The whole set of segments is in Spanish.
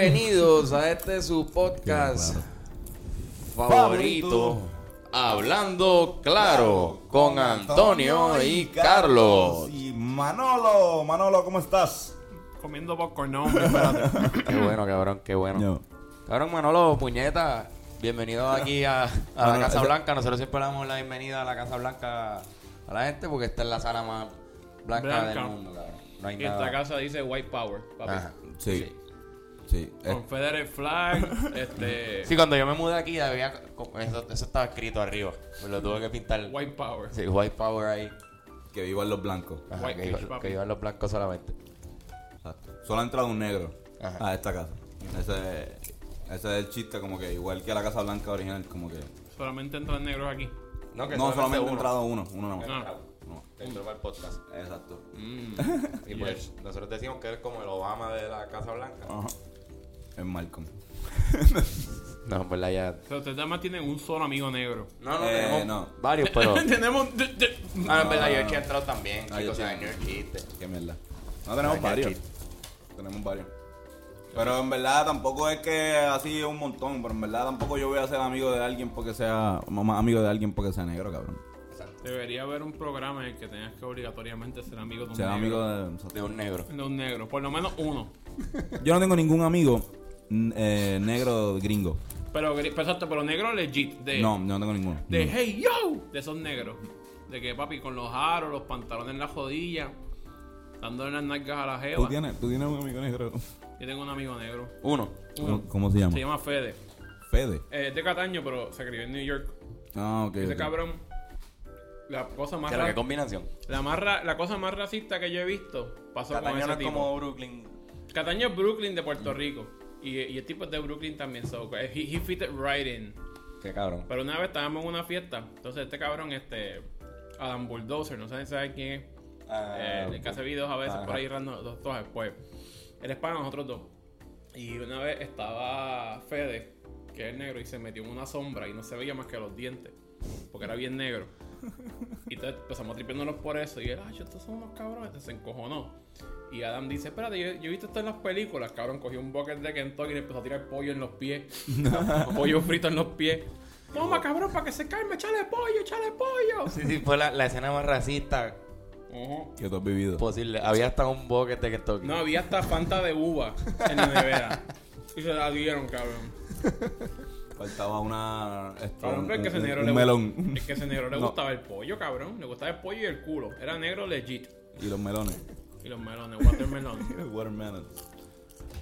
Bienvenidos a este su podcast favorito, Hablando Claro, con Antonio y Carlos. Y Manolo, Manolo, ¿cómo estás? Comiendo popcorn, no, hombre, espérate. Qué bueno, cabrón, qué bueno. Yo. Cabrón, Manolo, puñeta, bienvenido aquí a, a la Casa Blanca. Nosotros siempre le damos la bienvenida a la Casa Blanca a la gente porque esta es la sala más blanca, Blanca. del mundo, cabrón. No hay Y esta nada. casa dice White Power, papi. Ajá. Sí. Sí. Eh, Confederate flag, este... Sí, cuando yo me mudé aquí, había, eso, eso estaba escrito arriba. Lo tuve que pintar. White Power. Sí, white power ahí. que vivan los blancos. Ajá, White que, que iban los blancos solamente. Exacto. Solo ha entrado un negro Ajá. a esta casa. Ese, ese es el chiste, como que igual que la Casa Blanca original, como que. Solamente entran negros aquí. No, no, solamente ha uno. entrado uno, uno Que nomás. Ah. No. Entró para el podcast. Exacto. Mm. Y pues nosotros decimos que es como el Obama de la Casa Blanca. Ajá. Es Malcolm. No, en verdad ya. O sea, ustedes además tienen un solo amigo negro. No, no, Eh, tenemos no. varios, pero. tenemos... de- de- Ah, en verdad, yo he entrado también, Ah, yo chicos. O sea, sí. no es chiste. Qué mierda. No, tenemos Ay, varios. Tenemos varios. Pero en verdad tampoco es que así es un montón, pero en verdad tampoco yo voy a ser amigo de alguien porque sea, más amigo de alguien porque sea negro, cabrón. Debería haber un programa en el que tengas que obligatoriamente ser amigo de un Ser amigo de... De un negro. De un negro. Por lo menos uno. Yo no tengo ningún amigo eh, negro gringo. Pero, pero exacto, pero negro legit. De, No, no tengo ninguno. De No. hey yo. De esos negros. De que papi con los aros, los pantalones en la jodilla. Dándole las nalgas a la ¿Tú jeva. tienes, tú tienes un amigo negro. Yo tengo un amigo negro. Uno. Uno. ¿Cómo, cómo se llama? Se llama Fede. Fede. Eh, es de Cataño, pero se crió en New York. Ah, ok. Ese cabrón. La cosa más ra- qué combinación. la más ra- la cosa más racista que yo he visto pasó con Cataño ese no es tipo. como Brooklyn. Cataño es Brooklyn de Puerto Rico. Y, y el tipo es de Brooklyn también. So, he, he fit it right in. Qué cabrón. Pero una vez estábamos en una fiesta. Entonces este cabrón, este. Adam Bulldozer, no sé si saben quién es. Ah, Eh, el que hace videos a veces Ajá. por ahí random, dos, dos después. Él es para nosotros dos. Y una vez estaba Fede, que es negro, y se metió en una sombra y no se veía más que los dientes. Porque era bien negro. Y entonces empezamos tripiéndonos por eso. Y él, ay, estos son unos cabrones. Entonces se encojonó. Y Adam dice, espérate, yo, yo he visto esto en las películas. Cabrón, cogió un bucket de Kentucky y le empezó a tirar pollo en los pies. pollo frito en los pies. Toma, cabrón, para que se calme, échale pollo, échale pollo. Sí, sí, fue la, la escena más racista. Que tú has vivido. posible. Había hasta un bucket de Kentucky. No, había hasta Fanta de uva en la nevera. Y se la dieron, cabrón. Faltaba una. esto, Cabrón, pero es que ese un- negro un le melón. Es que ese negro le No. gustaba el pollo, cabrón. Le gustaba el pollo y el culo. Era negro legit. Y los melones. Y los melones, watermelon. Watermelon.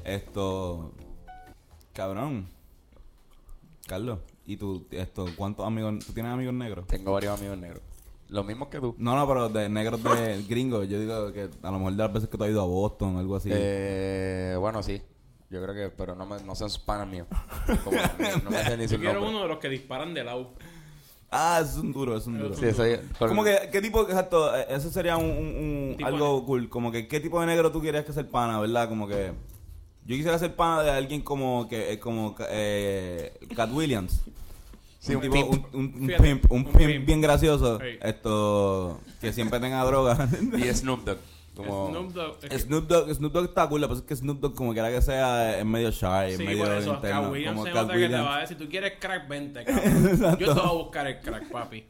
Esto. Cabrón. Carlos, ¿y tú, esto, cuántos amigos, tú tienes amigos negros? Tengo varios amigos negros. Los mismos que tú. No, no, pero de negros de gringos. Yo digo que a lo mejor de las veces que tú has ido a Boston o algo así. Eh, bueno, sí. Yo creo que, pero no, me, no son panas míos. Como- no me sé ni Yo su quiero nombre. uno de los que disparan de lado. Ah, es un duro, es un duro. Sí, soy, Como que, ¿qué tipo, exacto, eh, eso sería un, un- un- Tipo algo cool, como que, ¿qué tipo de negro tú quieres que ser pana, verdad? Como que, yo quisiera ser pana de alguien como, que, eh, como, eh, Cat Williams. Sí, un tipo, pimp. un, un- un Fíjate, pimp, un un pimp pimp. bien gracioso, Ey. esto, que siempre tenga droga. Y Snoop Dogg. Como... Snoop Dogg. es que- Snoop Dogg, Snoop Dogg está cool, pero es que Snoop Dogg como quiera que sea, es medio shy, es Sí, medio por eso. interno, Cat Williams como se Cat nota que te va a decir, tú quieres crack, vente, cabrón. Yo te voy a buscar el crack, papi.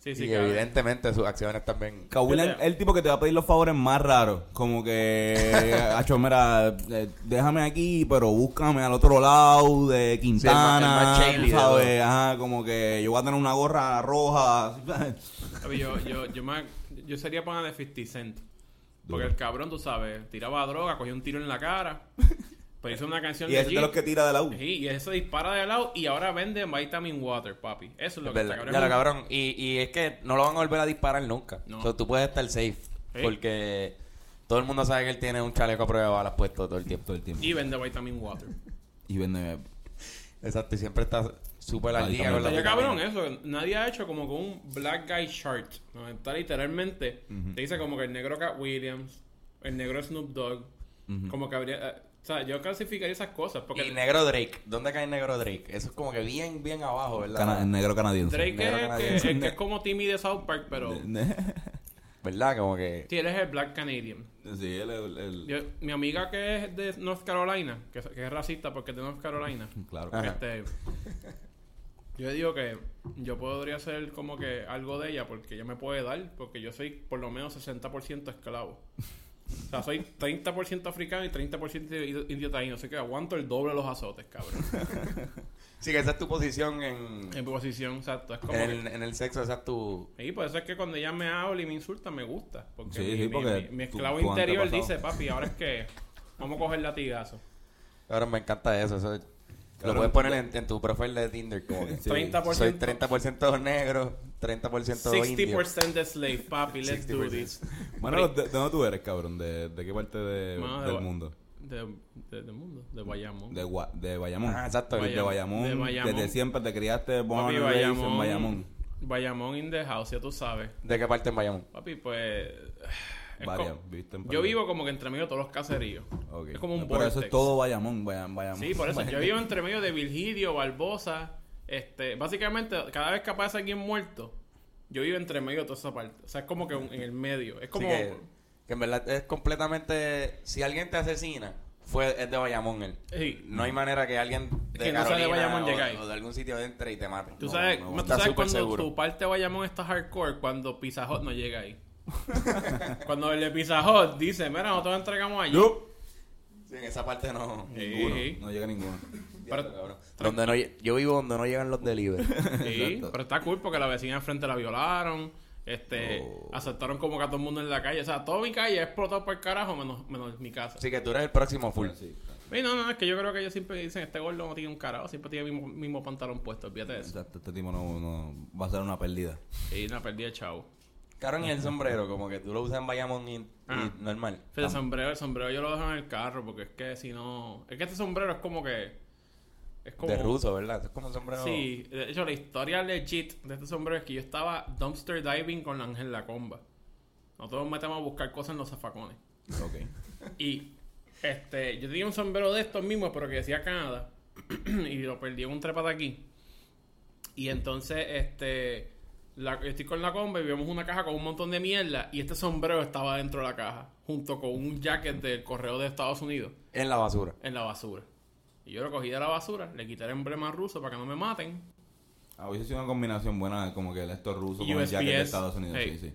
Sí, sí, y cabrón. evidentemente sus acciones también. Williams es el tipo que te va a pedir los favores más raros. Como que, acho, mira, eh, déjame aquí, pero búscame al otro lado de Quintana. el más tú shady de ¿sabes? Ajá, como que yo voy a tener una gorra roja. Yo, yo, yo, me- yo sería pana de 50 Cent. Porque el cabrón, tú sabes, tiraba droga, cogía un tiro en la cara. Pues hizo una canción y ese es de los que tira de la U. Sí, y eso dispara de lado y ahora vende vitamin water, papi. Eso es lo Es que está Ya lo cabrón. Y, y es que no lo van a volver a disparar nunca. No. O sea, tú puedes estar safe. Sí. Porque todo el mundo sabe que él tiene un chaleco a prueba de balas puesto todo el tiempo. Todo el tiempo. Y vende vitamin water. Y vende. Exacto. Y siempre está súper al día con la Oye, cabrón, eso. Nadie ha hecho como con un black guy chart. ¿no? Está literalmente. Te dice como que el negro Cat Williams, el negro Snoop Dogg. Como que habría. eh, o sea, yo clasificaría esas cosas. Porque Y negro Drake. ¿Dónde cae negro Drake? Eso es como que bien, bien abajo, ¿verdad? Cana- el negro canadiense. Drake negro es el que, el es como Timmy de South Park, pero. ¿Verdad? Como que... Sí, él es el Black Canadian. Sí, él el, el- Yo- mi amiga que es de North Carolina, que, es- que es racista porque es de North Carolina, Claro. Este, yo digo que yo podría ser como que algo de ella porque ella me puede dar, porque yo soy por lo menos 60% esclavo. O sea, soy 30% africano y 30% indio taíno, así que aguanto el doble de los azotes, cabrón. Sí, que esa es tu posición en... En posición, exacto. Es como En que- el, en el sexo, esa es tu... Y por eso es que cuando ella me habla y me insulta, me gusta. Porque, Sí, mi, sí, porque mi- mi esclavo interior dice, papi, ahora es que vamos a coger latigazo. Ahora me encanta eso. eso lo Cabrón, puedes poner en, en tu perfil de Tinder como que... Sí. 30%. Soy 30% negro, 30% indio. 60% de slave, papi, let's do 60%. this. Bueno, ¿de, de dónde tú eres, cabrón? ¿De, de qué parte de- Mano, de del mundo? De, de- del mundo, de Bayamón. De, Gua- de Bayamón. Ah, exacto. Bayamón. De Bayamón. De Bayamón. Desde siempre te criaste born en Bayamón. Bayamón. Bayamón in the house, ya tú sabes. ¿De qué parte en Bayamón? Papi, pues... Varias. En yo vivo como que entre medio de todos los caseríos. Ok. Es como un No, Pero eso es todo Bayamón. Bayam- Bayamón. Sí, por eso. Yo vivo entre medio de Virgilio, Barbosa. Este, básicamente, cada vez que aparece alguien muerto, yo vivo entre medio de toda esa parte. O sea, es como que un- en el medio. Es como. Así que, que en verdad es completamente... Si alguien te asesina, fue, es de Bayamón él. Sí. No hay manera que alguien de Que no sea de Carolina Bayamón o, llegue ahí. o de algún sitio entre y te mate. Tú No, sabes, no, tú sabes cuando seguro. tu parte de Bayamón está hardcore cuando Pizza Hut no llega ahí. cuando el de Pizza Hut dice, mira, nosotros entregamos allí. Sí, en esa parte no... Sí. Ninguno. No llega ninguno. Pero. Donde no, yo vivo donde no llegan los delivery. sí, pero está cool porque la vecina enfrente la violaron. Este, Oh. aceptaron como que a todo el mundo en la calle. O sea, toda mi calle ha explotado por el carajo, menos, menos mi casa. Así que tú eres el próximo full. Sí. Sí, no, no, es que yo creo que ellos siempre dicen, este gordo no tiene un carajo, siempre tiene el mismo, mismo pantalón puesto, olvídate de eso. Exacto. Este tipo no, no va a ser una pérdida. Sí, una perdida de chavo. Cabrón, y el sombrero, como que tú lo usas en Bayamón y, y Ah. normal. Pero el sombrero, el sombrero yo lo dejo en el carro, porque es que si no... Es que este sombrero es como que... Es como... De ruso, ¿verdad? Es como un sombrero... Sí, de hecho la historia legit de este sombrero es que yo estaba dumpster diving con Ángel La Comba. Nosotros nos metemos a buscar cosas en los zafacones. Ok. Y este, yo tenía un sombrero de estos mismos, pero que decía Canadá. y lo perdí en un trepata aquí. Y entonces, este, la, estoy con la comba y vemos una caja con un montón de mierda. Y este sombrero estaba dentro de la caja, junto con un jacket del correo de Estados Unidos, En la basura. en la basura. Y yo lo cogí de la basura, le quité el emblema ruso para que no me maten. Ah, hubiese sido una combinación buena como que el esto ruso Y con el USPS. jacket de Estados Unidos. Hey. Sí, sí.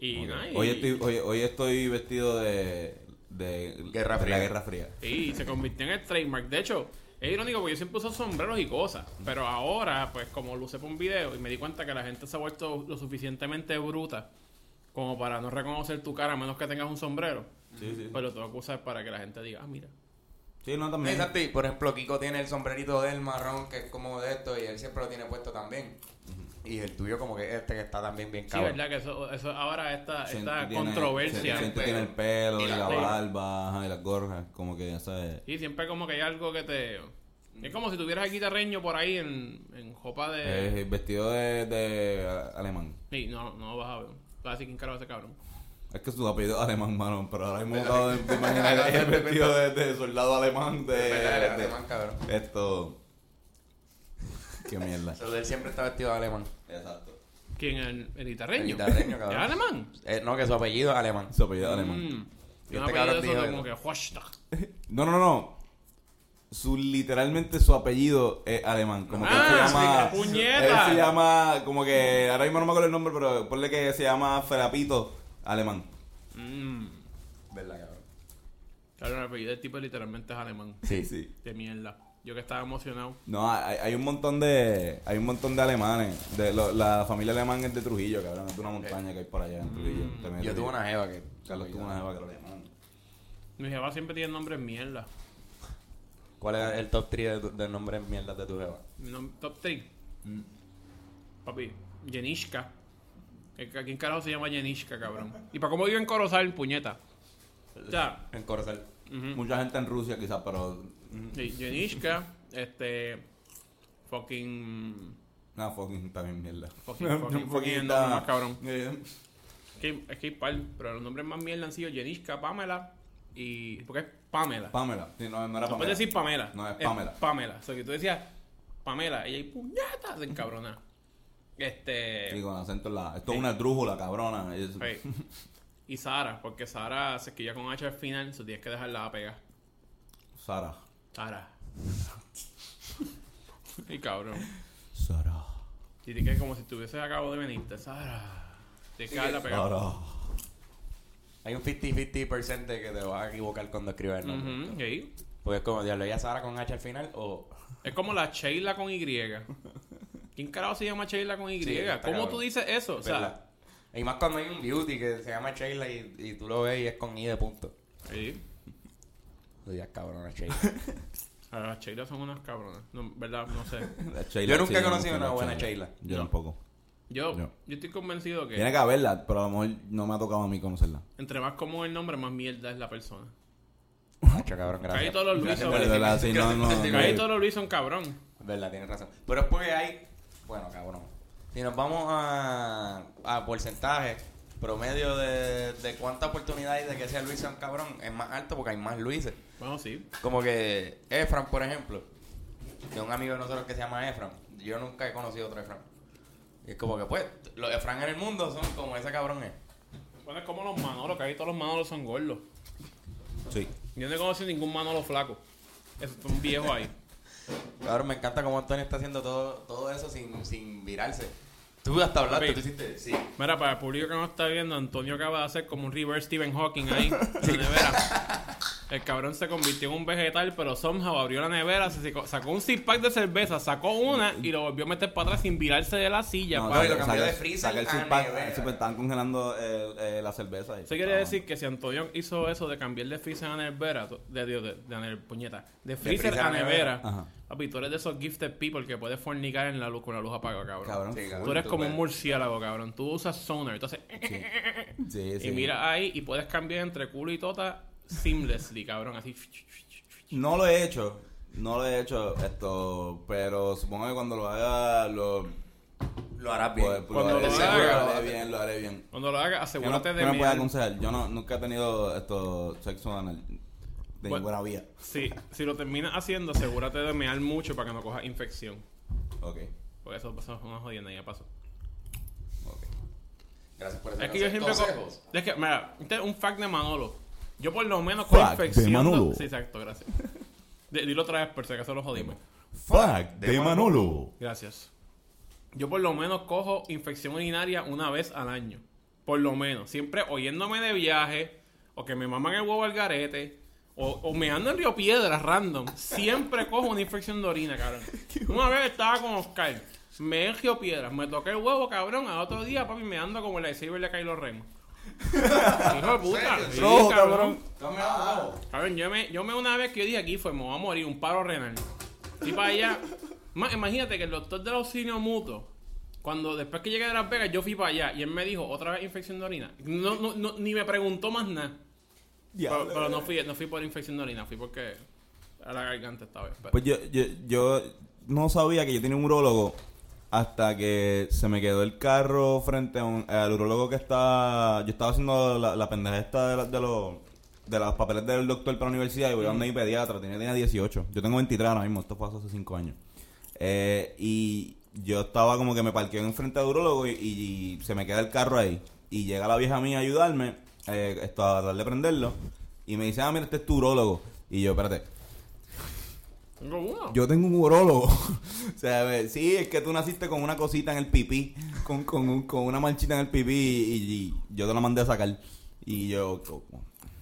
Y Ok. nada, y- hoy, estoy, hoy, hoy estoy vestido de, de Guerra de Fría. la Guerra Fría. Y se convirtió en el trademark. De hecho, es irónico porque yo siempre uso sombreros y cosas. Pero ahora, pues como lo usé por un video y me di cuenta que la gente se ha vuelto lo suficientemente bruta como para no reconocer tu cara a menos que tengas un sombrero. Sí, sí. Pues lo tengo que usar para que la gente diga, ah, mira. Sí, no, también. Exacto, y por ejemplo, Kiko tiene el sombrerito del marrón, que es como de esto, y él siempre lo tiene puesto también. Y el tuyo como que este, que está también bien Sí, cabrón. verdad que eso, eso ahora esta, esta tiene- controversia. Chente tiene el pelo Y y la barba ajá, y las gorras. Como que ya sabes. Sí, siempre como que hay algo que te... Es como si tuvieras el guitarreño por ahí en, en jopa de... Eh, vestido de, de alemán. Sí, no, no vas a ver. Vas a decir quién carajo es ese cabrón. Es que su apellido es alemán, mano. Pero ahora mismo acabo de de imaginar el vestido de, de soldado alemán. De, de- alemán, cabrón. Esto. Qué mierda. Pero él siempre está vestido de alemán. Exacto. ¿Quién? ¿El, el guitarreño? El guitarreño, ¿Es cabrón. alemán? Eh, no, que su apellido es alemán. Su apellido es alemán. Mm. Y este cabrón dijo como que-. No, no, no. Su, literalmente su apellido es alemán. Como que Ah, él se llama. sí, puñeta. Él se llama. Como que. Ahora mismo no me acuerdo el nombre, pero ponle que se llama Ferapito alemán. Mm. ¿Verdad, cabrón? Claro, el apellido del tipo literalmente es alemán. Sí, sí. De mierda. Yo que estaba emocionado. No, hay, hay un montón de. Hay un montón de alemanes. De, lo- la familia alemán es de Trujillo, cabrón. Es de una montaña que hay por allá en Trujillo. Mm. También Yo tuve una jeva que... Carlos tuvo una jeva que era alemán. Mi jefa siempre tiene nombres mierda. ¿Cuál es el top 3 de, de nombres mierdas de tu jeva? Mi nom- top 3. Mm. Papi, Jenishka. ¿A quién carajo se llama Jenishka, cabrón? ¿Y para cómo vive en Corozal, puñeta? Ya. En Corozal. Mucha gente en Rusia, quizás, pero. Sí, Jenishka, este. Fucking. No, fucking también mierda. Fucking, fucking, fucking más cabrón. Es que, es que hay par, pero los nombres más mierda han sido Jenishka, Pamela y. Porque es Pamela. Pamela. Sí, no, no era no Pamela. puedes decir Pamela. No, es Pamela. Pamela. O sea, que tú decías Pamela, ella y puñetas de encabronar. Este. Sí, con acento en la... Esto es una drújula, cabrona. Es- Hey. Y Sara, porque Sara se quilla con H al final, so tienes que dejarla a pegar. Sara. Sara. y cabrón. Sara. Y te quedas como si estuvieses acabo de venirte. Sara. Tienes que dejarla pegada. Sara. Hay un 50-50% de que te vas a equivocar cuando escribes el nombre. Porque es como, diablo, ¿ya Sara con H al final o...? Es como la Sheila con Y. ¿Quién carajo se llama Sheila con Y? Sí, ¿Cómo cabrón. tú dices eso? O sea. Y más cuando hay un beauty que se llama Sheila y, y tú lo ves y es con I de punto. sí. Tú digas, cabrón, Sheila. A las Sheila son unas cabronas. No, ¿Verdad? No sé. Sheila, Yo nunca he conocido no, una buena Sheila. Yo No. tampoco. Yo, No. yo estoy convencido que Tiene que haberla, pero a lo mejor no me ha tocado a mí conocerla. entre más común el nombre, más mierda es la persona. Macho, cabrón, gracias. Ahí todos los no, no, no. Ahí eso. todos los Luis son cabrón. Verdad, tienes razón. Pero es porque hay... Bueno, cabrón. Si nos vamos a, a porcentaje, promedio de, de cuánta oportunidad hay de que sea Luis sea un cabrón, es más alto porque hay más Luises. Bueno, sí. Como que Efran, por ejemplo, que un amigo de nosotros que se llama Efran, yo nunca he conocido otro Efran. Y es como que, pues, los Efran en el mundo son como ese cabrón es. Bueno, es como los Manolos, que ahí todos los Manolos son gordos. Sí. Yo no he conocido ningún Manolo flaco. Es un viejo ahí. Cabrón, me encanta cómo Antonio está haciendo todo, todo eso sin, sin virarse. Tú hasta hablaste, Papi. tú hiciste, sí. Mira, para el público que no está viendo, Antonio acaba de hacer como un reverse Stephen Hawking ahí en la nevera. El cabrón se convirtió en un vegetal, pero somehow abrió la nevera, se sacó, sacó un six pack de cerveza, sacó una y lo volvió a meter para atrás sin virarse de la silla. No, pa. y lo cambió de freezer saca el nevera. sí, pues, estaban congelando eh, eh, la cerveza. ahí. Eso quiere decir que si Antonio hizo eso de cambiar de freezer a nevera, to- de, de, de, de, puñeta, de freezer, freezer a a nevera. Papi, tú eres de esos gifted people que puedes fornicar en la luz con la luz apagada, cabrón. Cabrón. Sí, cabrón. Tú eres Tú como un puedes. murciélago, cabrón. Tú usas sonar, entonces... Sí, sí. Y mira ahí y puedes cambiar entre culo y tota seamlessly, cabrón. Así. No lo he hecho. No lo he hecho esto, pero supongo que cuando lo haga lo, Lo harás pues, bien. lo Cuando haré, lo haga- lo haré bien, lo haré bien. Cuando lo hagas, ¿Qué me, asegúrate qué de me puede mear. aconsejar? Yo no, nunca he tenido esto sexo anal de Bueno. ninguna vía. Sí, si lo terminas haciendo, asegúrate de mear mucho para que no cojas infección. Ok, Porque eso, es una jodienda, ya pasó. ok. Gracias por Es que yo siempre. consejos. Es que, mira, este es un fact de Manolo. Yo por lo menos con Fact de infección. Manolo. Sí, exacto, gracias. D- Dilo otra vez por si acaso lo jodimos. Fuck de Manolo. Gracias. Yo por lo menos cojo infección urinaria una vez al año. Por lo menos. Siempre oyéndome de viaje, o que me maman el huevo al garete, o, o me ando en Río Piedras random. Siempre cojo una infección de orina, cabrón. Una vez estaba con Oscar, me en Río Piedras, me toqué el huevo, cabrón. Al otro día, papi, me ando como el lightsaber de Kylo Ren. Hijo de puta. Sí, Rojo, cabrón. cabrón. Cabrón, yo me, yo me una vez que yo dije aquí fue, me voy a morir, un paro renal. Y para allá. Ma- imagínate que el doctor del auxilio mutuo, cuando después que llegué de Las Vegas, yo fui para allá y él me dijo, otra vez infección de orina. No, no, no, ni me preguntó más nada. Pero, pero no fui, no fui por infección de orina, fui porque a la garganta esta vez. pero- Pues yo, yo, yo no sabía que yo tenía un urólogo hasta que se me quedó el carro frente a un, al urólogo que está... Yo estaba haciendo la, la pendeja esta de, la- de los de los papeles del doctor para la universidad y voy a donde mi pediatra, tenía, tenía 18. Yo tengo 23 ahora mismo, esto fue hace 5 años. Eh, y yo estaba como que me parqué en frente al urólogo y, y se me queda el carro ahí. Y llega la vieja mía a ayudarme, eh, esto, a tratar de prenderlo. Y me dice, ah, mira, este es tu urólogo. Y yo, espérate, Tengo uno. yo tengo un urólogo. o sea, a ver, sí, es que tú naciste con una cosita en el pipí, con, con, un- con una manchita en el pipí y, y yo te la mandé a sacar. Y yo, oh,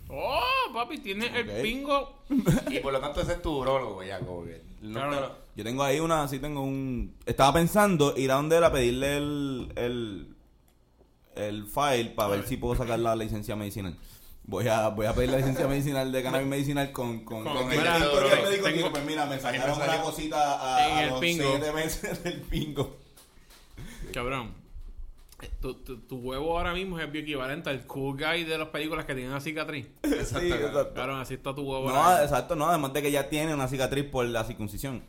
Oh, papi, tiene Ok. el pingo. Y por lo tanto ese es tu urólogo, ya, como que... nunca Claro. lo- yo tengo ahí una, sí tengo un... Estaba pensando ir a donde él a pedirle el, el, el file para ver si puedo sacar la licencia medicinal. Voy a, voy a pedir la licencia medicinal de cannabis medicinal con, con, Con- con el mira, tengo- médico. tengo- Digo, pues mira, me sacaron una cosita a, en a el los pingo. siete meses del pingo. Cabrón. eh, Tu, tu, tu huevo ahora mismo es el equivalente al cool guy de las películas que tienen una cicatriz. Sí, exacto. Cabrón, así está tu huevo. No, ahora mismo. exacto, no, además de que ya tiene una cicatriz por la circuncisión.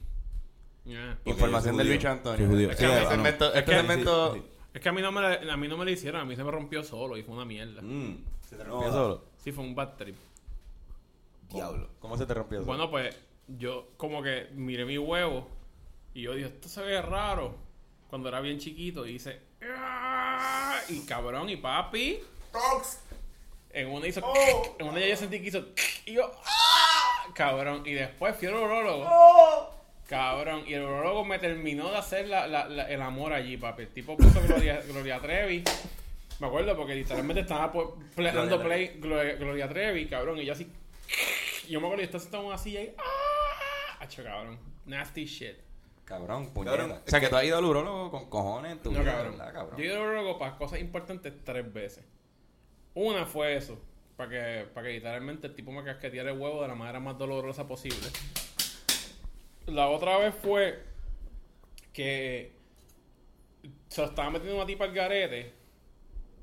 Yeah. Información del bicho. Antonio. Este segmento- Es que a mí no me la- a mí no me lo hicieron, a mí se me rompió solo y fue una mierda. Mm. ¿Se te No, rompió solo? Sí, fue un bad trip. Diablo. ¿Cómo se te rompió solo? Bueno, pues yo como que miré mi huevo y yo dije, esto se ve raro. cuando era bien chiquito y hice. "Ah", Y cabrón, y papi. En una hizo. En una ya yo sentí que hizo. Y yo. "Ah", Cabrón. Y después fui al urologo. Cabrón. Y el urologo me terminó de hacer la- la- la- el amor allí, papi. El tipo puso Gloria, Gloria Trevi. Me acuerdo porque literalmente estaba pues, play- Gloria dando Trevi. play Gloria, Gloria Trevi, cabrón. Y yo así. Y yo me acuerdo que estaba sentado en una silla y. ¡Ah! Hacho, cabrón. Nasty shit. Cabrón, puñeta. Cabrón, o sea, que tú has ido al urólogo con cojones en tu No, vida, cabrón. ¿verdad, cabrón? Yo he ido al urologo para cosas importantes tres veces. Una fue eso. Para que, para que literalmente el tipo me casqueteara el huevo de la manera más dolorosa posible. La otra vez fue que se lo estaba metiendo una tipa al garete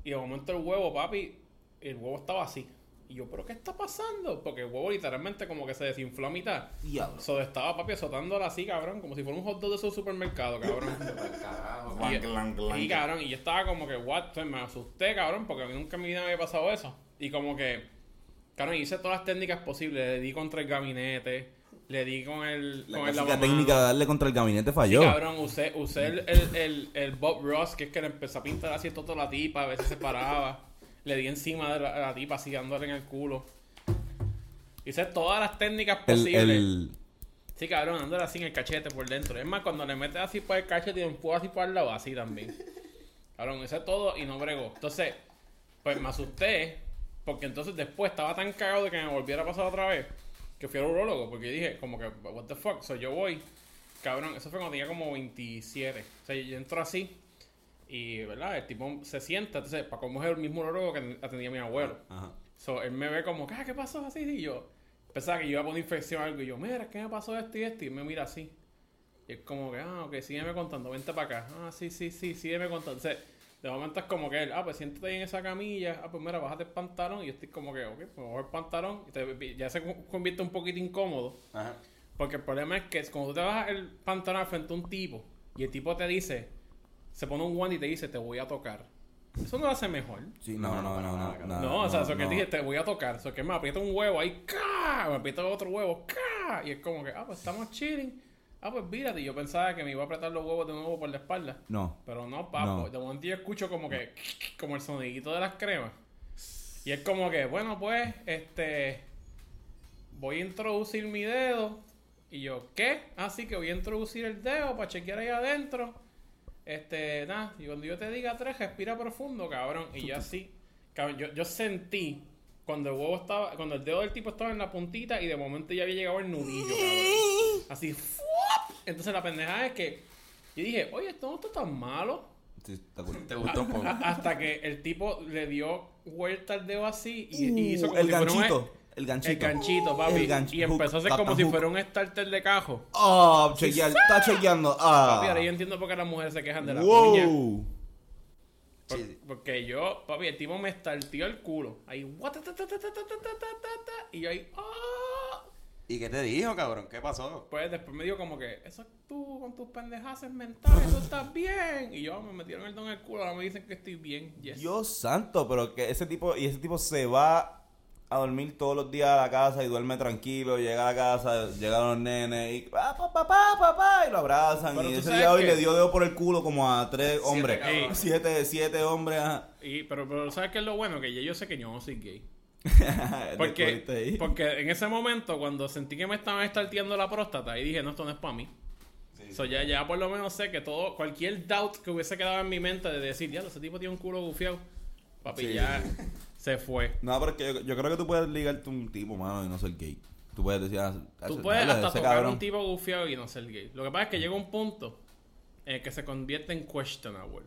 y de momento el huevo, papi, el huevo estaba así. Y yo, ¿pero qué está pasando? Porque el huevo literalmente como que se desinfló a mitad. Diablo. So, estaba papi azotándola así, cabrón, como si fuera un hot dog de su supermercado, cabrón. Y, y, cabrón, y yo estaba como que, what? Entonces me asusté, cabrón, porque a mí nunca en mi vida me había pasado eso. Y como que, cabrón, hice todas las técnicas posibles. Le di contra el gabinete, le di con el. La con el lavamanos. técnica de darle contra el gabinete Sí, falló. cabrón, usé, usé el, el, el, el Bob Ross, que es que le empezó a pintar así todo la tipa, a veces se paraba. Le di encima de la, tipa, así dándole en el culo. Hice todas las técnicas posibles. Sí, cabrón, dándole así en el cachete por dentro. Es más, cuando le metes así por el cachete y empujas así por el lado, así también. Cabrón, hice todo y no bregó. Entonces, pues me asusté, porque entonces después estaba tan cagado de que me volviera a pasar otra vez, que fui al urologo, porque dije, como que, what the fuck, o sea, yo voy, cabrón, eso fue cuando tenía como 27. O sea, yo entro así, y, ¿verdad? El tipo se sienta, entonces, para como es el mismo urologo que atendía a mi abuelo. Ajá. So, él me ve como, "Ah, ¿qué pasó así? Y yo pensaba que yo iba a poner infección o algo. Y yo, mira, ¿qué me pasó esto y esto? Y él me mira así. Y es como que, ah, ok, sígueme contando, vente para acá. Ah, sí, sí, sí, sígueme contando. Entonces, de momento es como que él, ah, pues siéntate ahí en esa camilla. Ah, pues mira, bájate el pantalón. Y yo estoy como que, ok, pues bajo el pantalón. Y te- ya se co- convierte un poquito incómodo. Ajá. Porque el problema es que cuando tú te bajas el pantalón frente a un tipo y el tipo te dice, se pone un guante y te dice, te voy a tocar. Eso no lo hace mejor. Sí, no, no, no, no. No, No, o sea, eso que no. dije, te voy a tocar. Eso que me aprieta un huevo ahí, ¡ca! Me aprieta otro huevo, ¡ca! Y es como que, ah, pues estamos chilling. Ah, pues mírate. Yo pensaba que me iba a apretar los huevos de nuevo por la espalda. No. Pero no, papo. No. De momento yo escucho como que, como el sonidito de las cremas. Y es como que, bueno, pues, este. Voy a introducir mi dedo. Y yo, ¿qué? Así que voy a introducir el dedo para chequear ahí adentro. Este, nada. Y cuando yo te diga tres, respira profundo, cabrón. Y yo así, cabrón, yo, yo sentí cuando el huevo estaba, cuando el dedo del tipo estaba en la puntita y de momento ya había llegado el nudillo, cabrón. Así. Entonces la pendeja es que yo dije, oye, esto no está tan malo. Te, gustó poco. Hasta que el tipo le dio vuelta al dedo así y, uh, hizo como el si ganchito. Fuera un... E- el ganchito. El ganchito, papi. Y empezó a hacer como si fuera un starter de cajo. Oh, chequear, está chequeando. Ah. Papi, ahora yo entiendo por qué las mujeres se quejan de la wow. Puña. Porque yo, papi, el tipo me estartió el culo. Ahí, y yo ahí, ¡ah! Oh. ¿Y qué te dijo, cabrón? ¿Qué pasó? Pues después me dijo como que, eso es tú con tus pendejadas mentales, tú estás bien. Y yo, me metieron el don en el culo, ahora me dicen que estoy bien. Yes. Dios santo, pero que ese tipo, y ese tipo se va a dormir todos los días a la casa y duerme tranquilo, llega a la casa, llegan los nenes y papá, papá, papá, y lo abrazan. Pero y ese día hoy le dio dedo por el culo como a tres hombres. Siete, siete hombres. ajá. Y, pero, pero ¿sabes qué es lo bueno? Que ya yo sé que yo no soy gay. Porque, porque en ese momento, cuando sentí que me estaban estarteando la próstata, y dije, no, esto no es para mí. So, ya, ya por lo menos sé que todo, cualquier doubt que hubiese quedado en mi mente de decir, ya, ese tipo tiene un culo gufiado, papi, Sí. ya se fue. No, pero es que yo, yo creo que tú puedes ligarte un tipo, mano, y no ser gay. Tú puedes decir, ah, Tú puedes dale, hasta tocar cabrón. un tipo gufiado y no ser gay. Lo que pasa es que llega un punto en el que se convierte en questionable.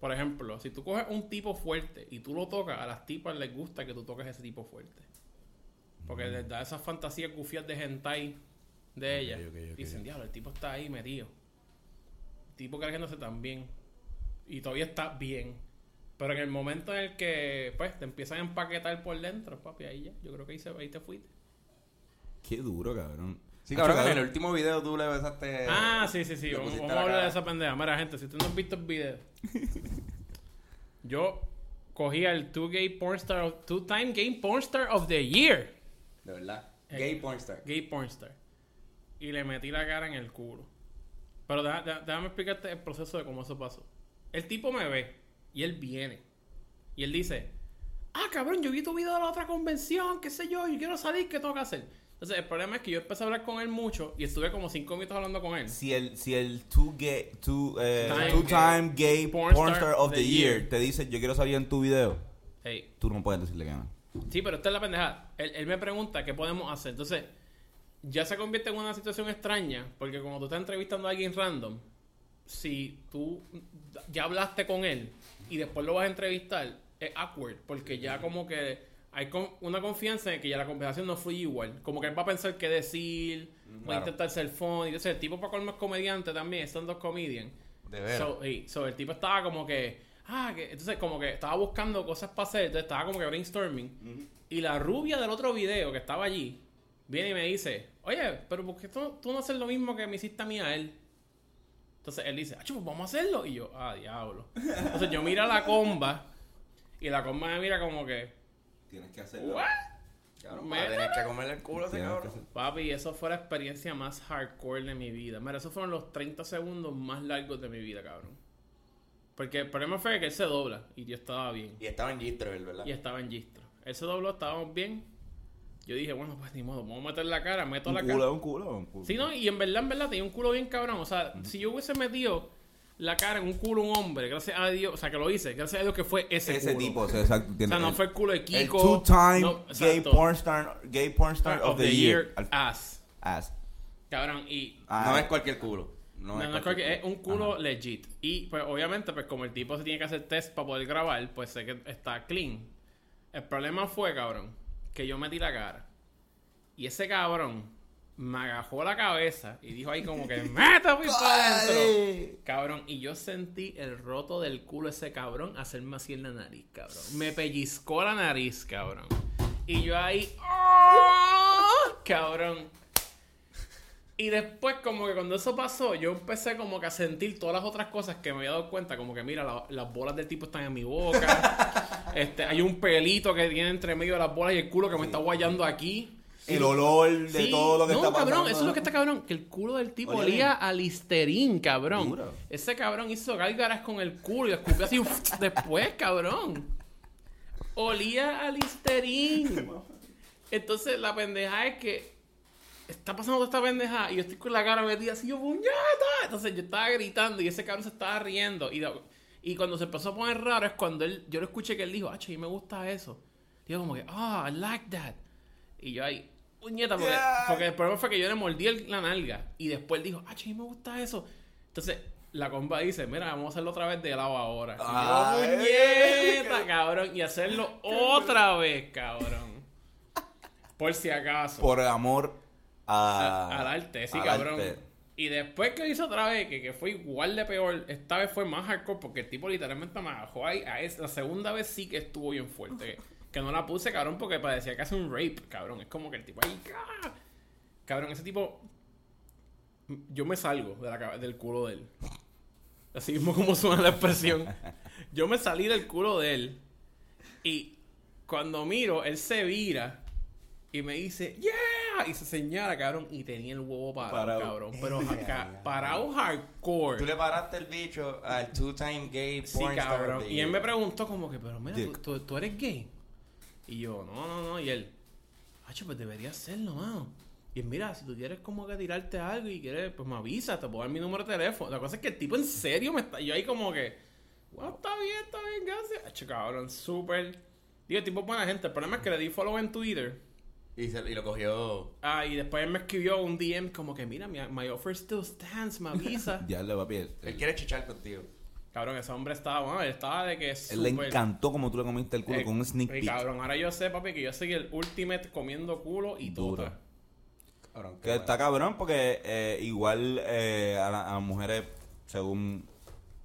Por ejemplo, si tú coges un tipo fuerte y tú lo tocas, a las tipas les gusta que tú toques ese tipo fuerte. Porque Mm. les da esas fantasías gufias de hentai de ella. ok, ok. Dicen, diablo, el tipo está ahí metido. El tipo cargándose también. Y todavía está bien. Pero en el momento en el que, pues, te empiezan a empaquetar por dentro, papi, ahí ya. Yo creo que ahí, se, ahí te fuiste. Qué duro, cabrón. Sí, cabrón, en el último video tú le besaste. Ah, sí, sí, sí. Vamos, a hablar de esa pendeja. Mira, gente, si usted no ha visto el video, yo cogí al two gay pornstar, of- two time gay pornstar of the year, De verdad. Eh. Gay pornstar. gay pornstar, y le metí la cara en el culo. Pero deja- deja- déjame explicarte el proceso de cómo eso pasó. El tipo me ve y él viene. Y él dice, ah, cabrón, yo vi tu video de la otra convención, qué sé yo, yo quiero salir, ¿qué tengo que hacer? Entonces, el problema es que yo empecé a hablar con él mucho y estuve como cinco minutos hablando con él. Si el, si el two gay, two, eh, Time two time gay porn porn, star of the year. te dice yo quiero salir en tu video, Hey, tú no puedes decirle que no. Sí, pero esta es la pendejada. Él, él me pregunta qué podemos hacer. Entonces, ya se convierte en una situación extraña, porque como tú estás entrevistando a alguien random, si tú ya hablaste con él y después lo vas a entrevistar, es awkward, porque ya como que hay con- una confianza en que ya la conversación no fluye igual. Como que él va a pensar qué decir, va a intentar ser funny. Entonces, el tipo para colmo es comediante también, son dos comedian. De. So, sí, so, el tipo estaba como que. Ah, que. Entonces, como que estaba buscando cosas para hacer. Entonces, estaba como que brainstorming. Y la rubia del otro video que estaba allí viene y me dice: Oye, pero ¿por qué tú, tú no haces lo mismo que me hiciste a mí a él? Entonces él dice: Ah, pues vamos a hacerlo. Y yo, ah, diablo. Entonces yo miro a la comba. Y la comba me mira como que. Tienes que hacerlo. ¿What? Cabrón, Me- vas a tener que comerle el culo a ese Tienes que cabrón. hacer- Papi, eso fue la experiencia más hardcore de mi vida. Mira, esos fueron los 30 segundos más largos de mi vida, cabrón. Porque el problema fue que él se dobla y yo estaba bien. Y estaba en Gistrel, ¿verdad? Y estaba en Gistro. Él se dobló, estábamos bien. Yo dije, bueno, pues ni modo, vamos a meter la cara, meto Un la culo, cara. un culo, un culo. Sí, no, y en verdad, en verdad, tenía un culo bien cabrón. O sea, si yo hubiese metido la cara en un culo un hombre, gracias a Dios, o sea, que lo hice, gracias a Dios que fue ese, Ese culo. tipo, o sea, exacto. O sea, no el- fue el culo de El Kiko. two-time no, gay porn star, gay porn star of, the, year. Al- Ass. Ass. Cabrón, y Ah, No es cualquier culo. No, No, es no es cualquier cualquier- es un culo legit. Y pues obviamente, pues como el tipo se tiene que hacer test para poder grabar, pues sé que está clean. El problema fue, cabrón, que yo metí la cara. Y ese cabrón me agajó la cabeza y dijo ahí como que ¡Meta pues para adentro! Cabrón, y yo sentí el roto del culo ese cabrón hacerme así en la nariz, cabrón. Me pellizcó la nariz, cabrón. Y yo ahí ¡oh! Cabrón. Y después, como que cuando eso pasó, yo empecé como que a sentir todas las otras cosas que me había dado cuenta. Como que, mira, la- las bolas del tipo están en mi boca. este, hay un pelito que tiene entre medio de las bolas y el culo que me está guayando aquí. El olor de Sí, todo lo que no, está pasando. cabrón, eso es lo que está cabrón. Que el culo del tipo Olía olía a listerín, cabrón. Duro. Ese cabrón hizo gárgaras con el culo y escupió así después, cabrón. Olía a listerín. Entonces la pendeja es que está pasando toda esta pendeja y yo estoy con la cara metida así, yo, puñeta. Entonces yo estaba gritando y ese cabrón se estaba riendo. Y, y cuando se empezó a poner raro es cuando él, yo lo escuché que él dijo, ah, mí me gusta eso. Digo como que, ah, I like that. Y yo ahí, puñeta, porque, Yeah. porque el problema fue que yo le mordí el- la nalga. Y después él dijo, ah, mí me gusta eso. Entonces la compa dice, mira, vamos a hacerlo otra vez de lado ahora. Y yo, puñeta, cabrón. Y hacerlo otra vez, cabrón. Por si acaso. Por amor a, A- al arte, sí, al cabrón. arte. Y después que lo hizo otra vez, que, que fue igual de peor, esta vez fue más hardcore porque el tipo literalmente me bajó ahí. A esa- la segunda vez sí que estuvo bien fuerte. Que, no la puse, cabrón, porque parecía que hace un rape, cabrón. Es como que el tipo ahí. ¡ah! Cabrón, ese tipo. Yo me salgo de la del culo de él. Así mismo como suena la expresión. Yo me salí del culo de él. Y cuando miro, él se vira y me dice, ¡Yeah! Y se señala, cabrón. Y tenía el huevo parado, Parado. cabrón. Pero acá, parado hardcore. Tú le paraste el bicho al two-time gay Sí, porn star cabrón. Y él me preguntó como que, pero mira, ¿tú, tú, tú eres gay. Y yo, no, no, no. Y él, Hacho, pues deberías serlo, mano. Y él, mira, si tú quieres como que tirarte algo y quieres, pues me avisa, te puedo dar mi número de teléfono. La cosa es que el tipo en serio me está. Yo ahí como que, bueno, está bien, está bien, gracias. Hacho, cabrón, súper. Digo, el tipo es buena gente. El problema es que le di follow en Twitter. Y, se- y lo cogió. Ah, y después él me escribió un DM como que, mira, mi, my offer still stands, me avisa. Ya le va a pie. Él quiere chichar contigo. Cabrón, ese hombre estaba, bueno, él estaba de que Él le encantó como tú le comiste el culo Eh, con un sneak y peek. cabrón, ahora yo sé, papi, que yo soy el ultimate comiendo culo y Duro. tota. Cabrón, Que bueno. está cabrón porque eh, igual eh, a, la- a las mujeres, según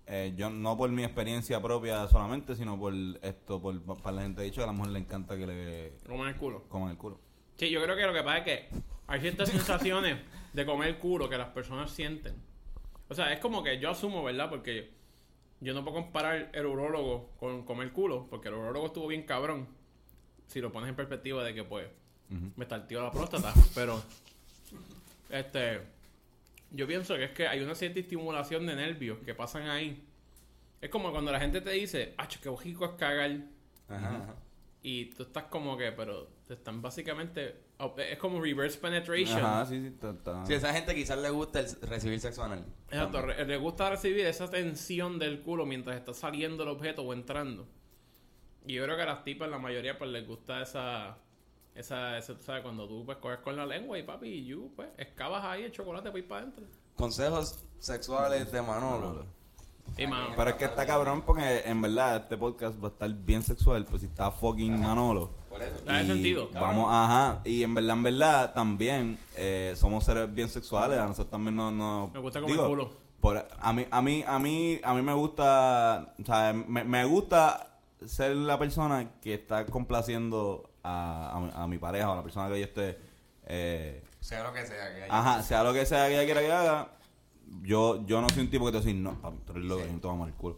eh, yo, no por mi experiencia propia solamente, sino por esto, por, para la gente ha dicho que a la mujer le encanta que le Comer el culo. coman el culo. Sí, yo creo que lo que pasa es que hay ciertas sensaciones de comer el culo que las personas sienten. O sea, es como que yo asumo, ¿verdad? Porque yo no puedo comparar el urólogo con comer culo, porque el urólogo estuvo bien cabrón. Si lo pones en perspectiva de que, pues, Ujú. me tartió la próstata, pero, este, Yo pienso que es que hay una cierta estimulación de nervios que pasan ahí. Es como cuando la gente te dice, ¡acho, qué ojico es cagar! Ajá, ajá. Y tú estás como que, pero te están básicamente. Es como reverse penetration. Ajá, sí, sí, está, está- Sí, a esa gente quizás le gusta el recibir sexo anal. Exacto, re- le gusta recibir esa tensión del culo mientras está saliendo el objeto o entrando. Y yo creo que a las tipas, la mayoría, pues les gusta esa. Esa, esa, tú sabes, cuando tú pues coges con la lengua y papi, y you, pues, excavas ahí el chocolate para ir para adentro. Consejos sexuales de Manolo. Mano, Pero es que está cabrón porque en verdad este podcast va a estar bien sexual, pues si está fucking Manolo. Por eso. Y sentido. Vamos, ajá. Y en verdad, en verdad, también eh, somos seres bien sexuales. A nosotros también nos. No, Me gusta comer culo. por- a mí, a mí, a mí, a mí me gusta, o sea, me, me gusta ser la persona que está complaciendo a, a mi- a mi pareja o a la persona que yo esté. eh, Sea lo que sea. Que haya. Ajá, sea lo que sea que ella quiera que haga, yo, yo no soy un tipo que te decir, no, papi, tú eres loco, Sí. yo no te voy a morir el culo.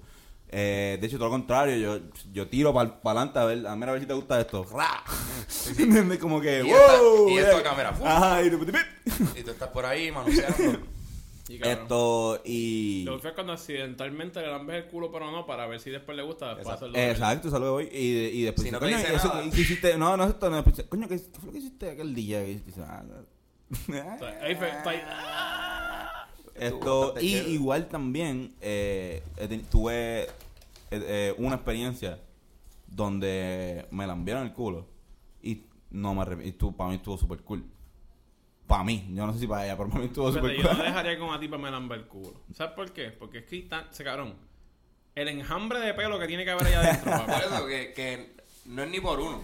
Eh, de hecho, todo lo contrario, yo, yo tiro para adelante a ver, a, mira, a ver si te gusta esto. ¡Ra! ¿Entiendes? Como que, Y esta- ¡wow! y esto a cámara, ¡fu! Ajá, y, Y tú estás por ahí manoseando. y esto, y... Lo que fue cuando accidentalmente le lambes el culo, pero no, para ver si después le gusta, después Exacto. hacerlo. Exacto, eso es lo voy. Y, y después, Si no dice, te coño, dice eso nada. que hiciste, no, no es esto, no, dice, coño, ¿qué, qué fue lo que hiciste aquel día? Y dice, ah, ahí fue- está ahí. Esto, y chévere. igual también eh, tuve eh, eh, una experiencia donde me la enviaron el culo y no me arrep- y tu- para mí estuvo súper cool. Para mí, yo no sé si para ella, pero para mí estuvo súper yo cool. no dejaría con a ti para me lamber el culo. ¿Sabes por qué? Porque es que tan, se cabrón. El enjambre de pelo que tiene que haber allá adentro, Por eso que, que no es ni por uno.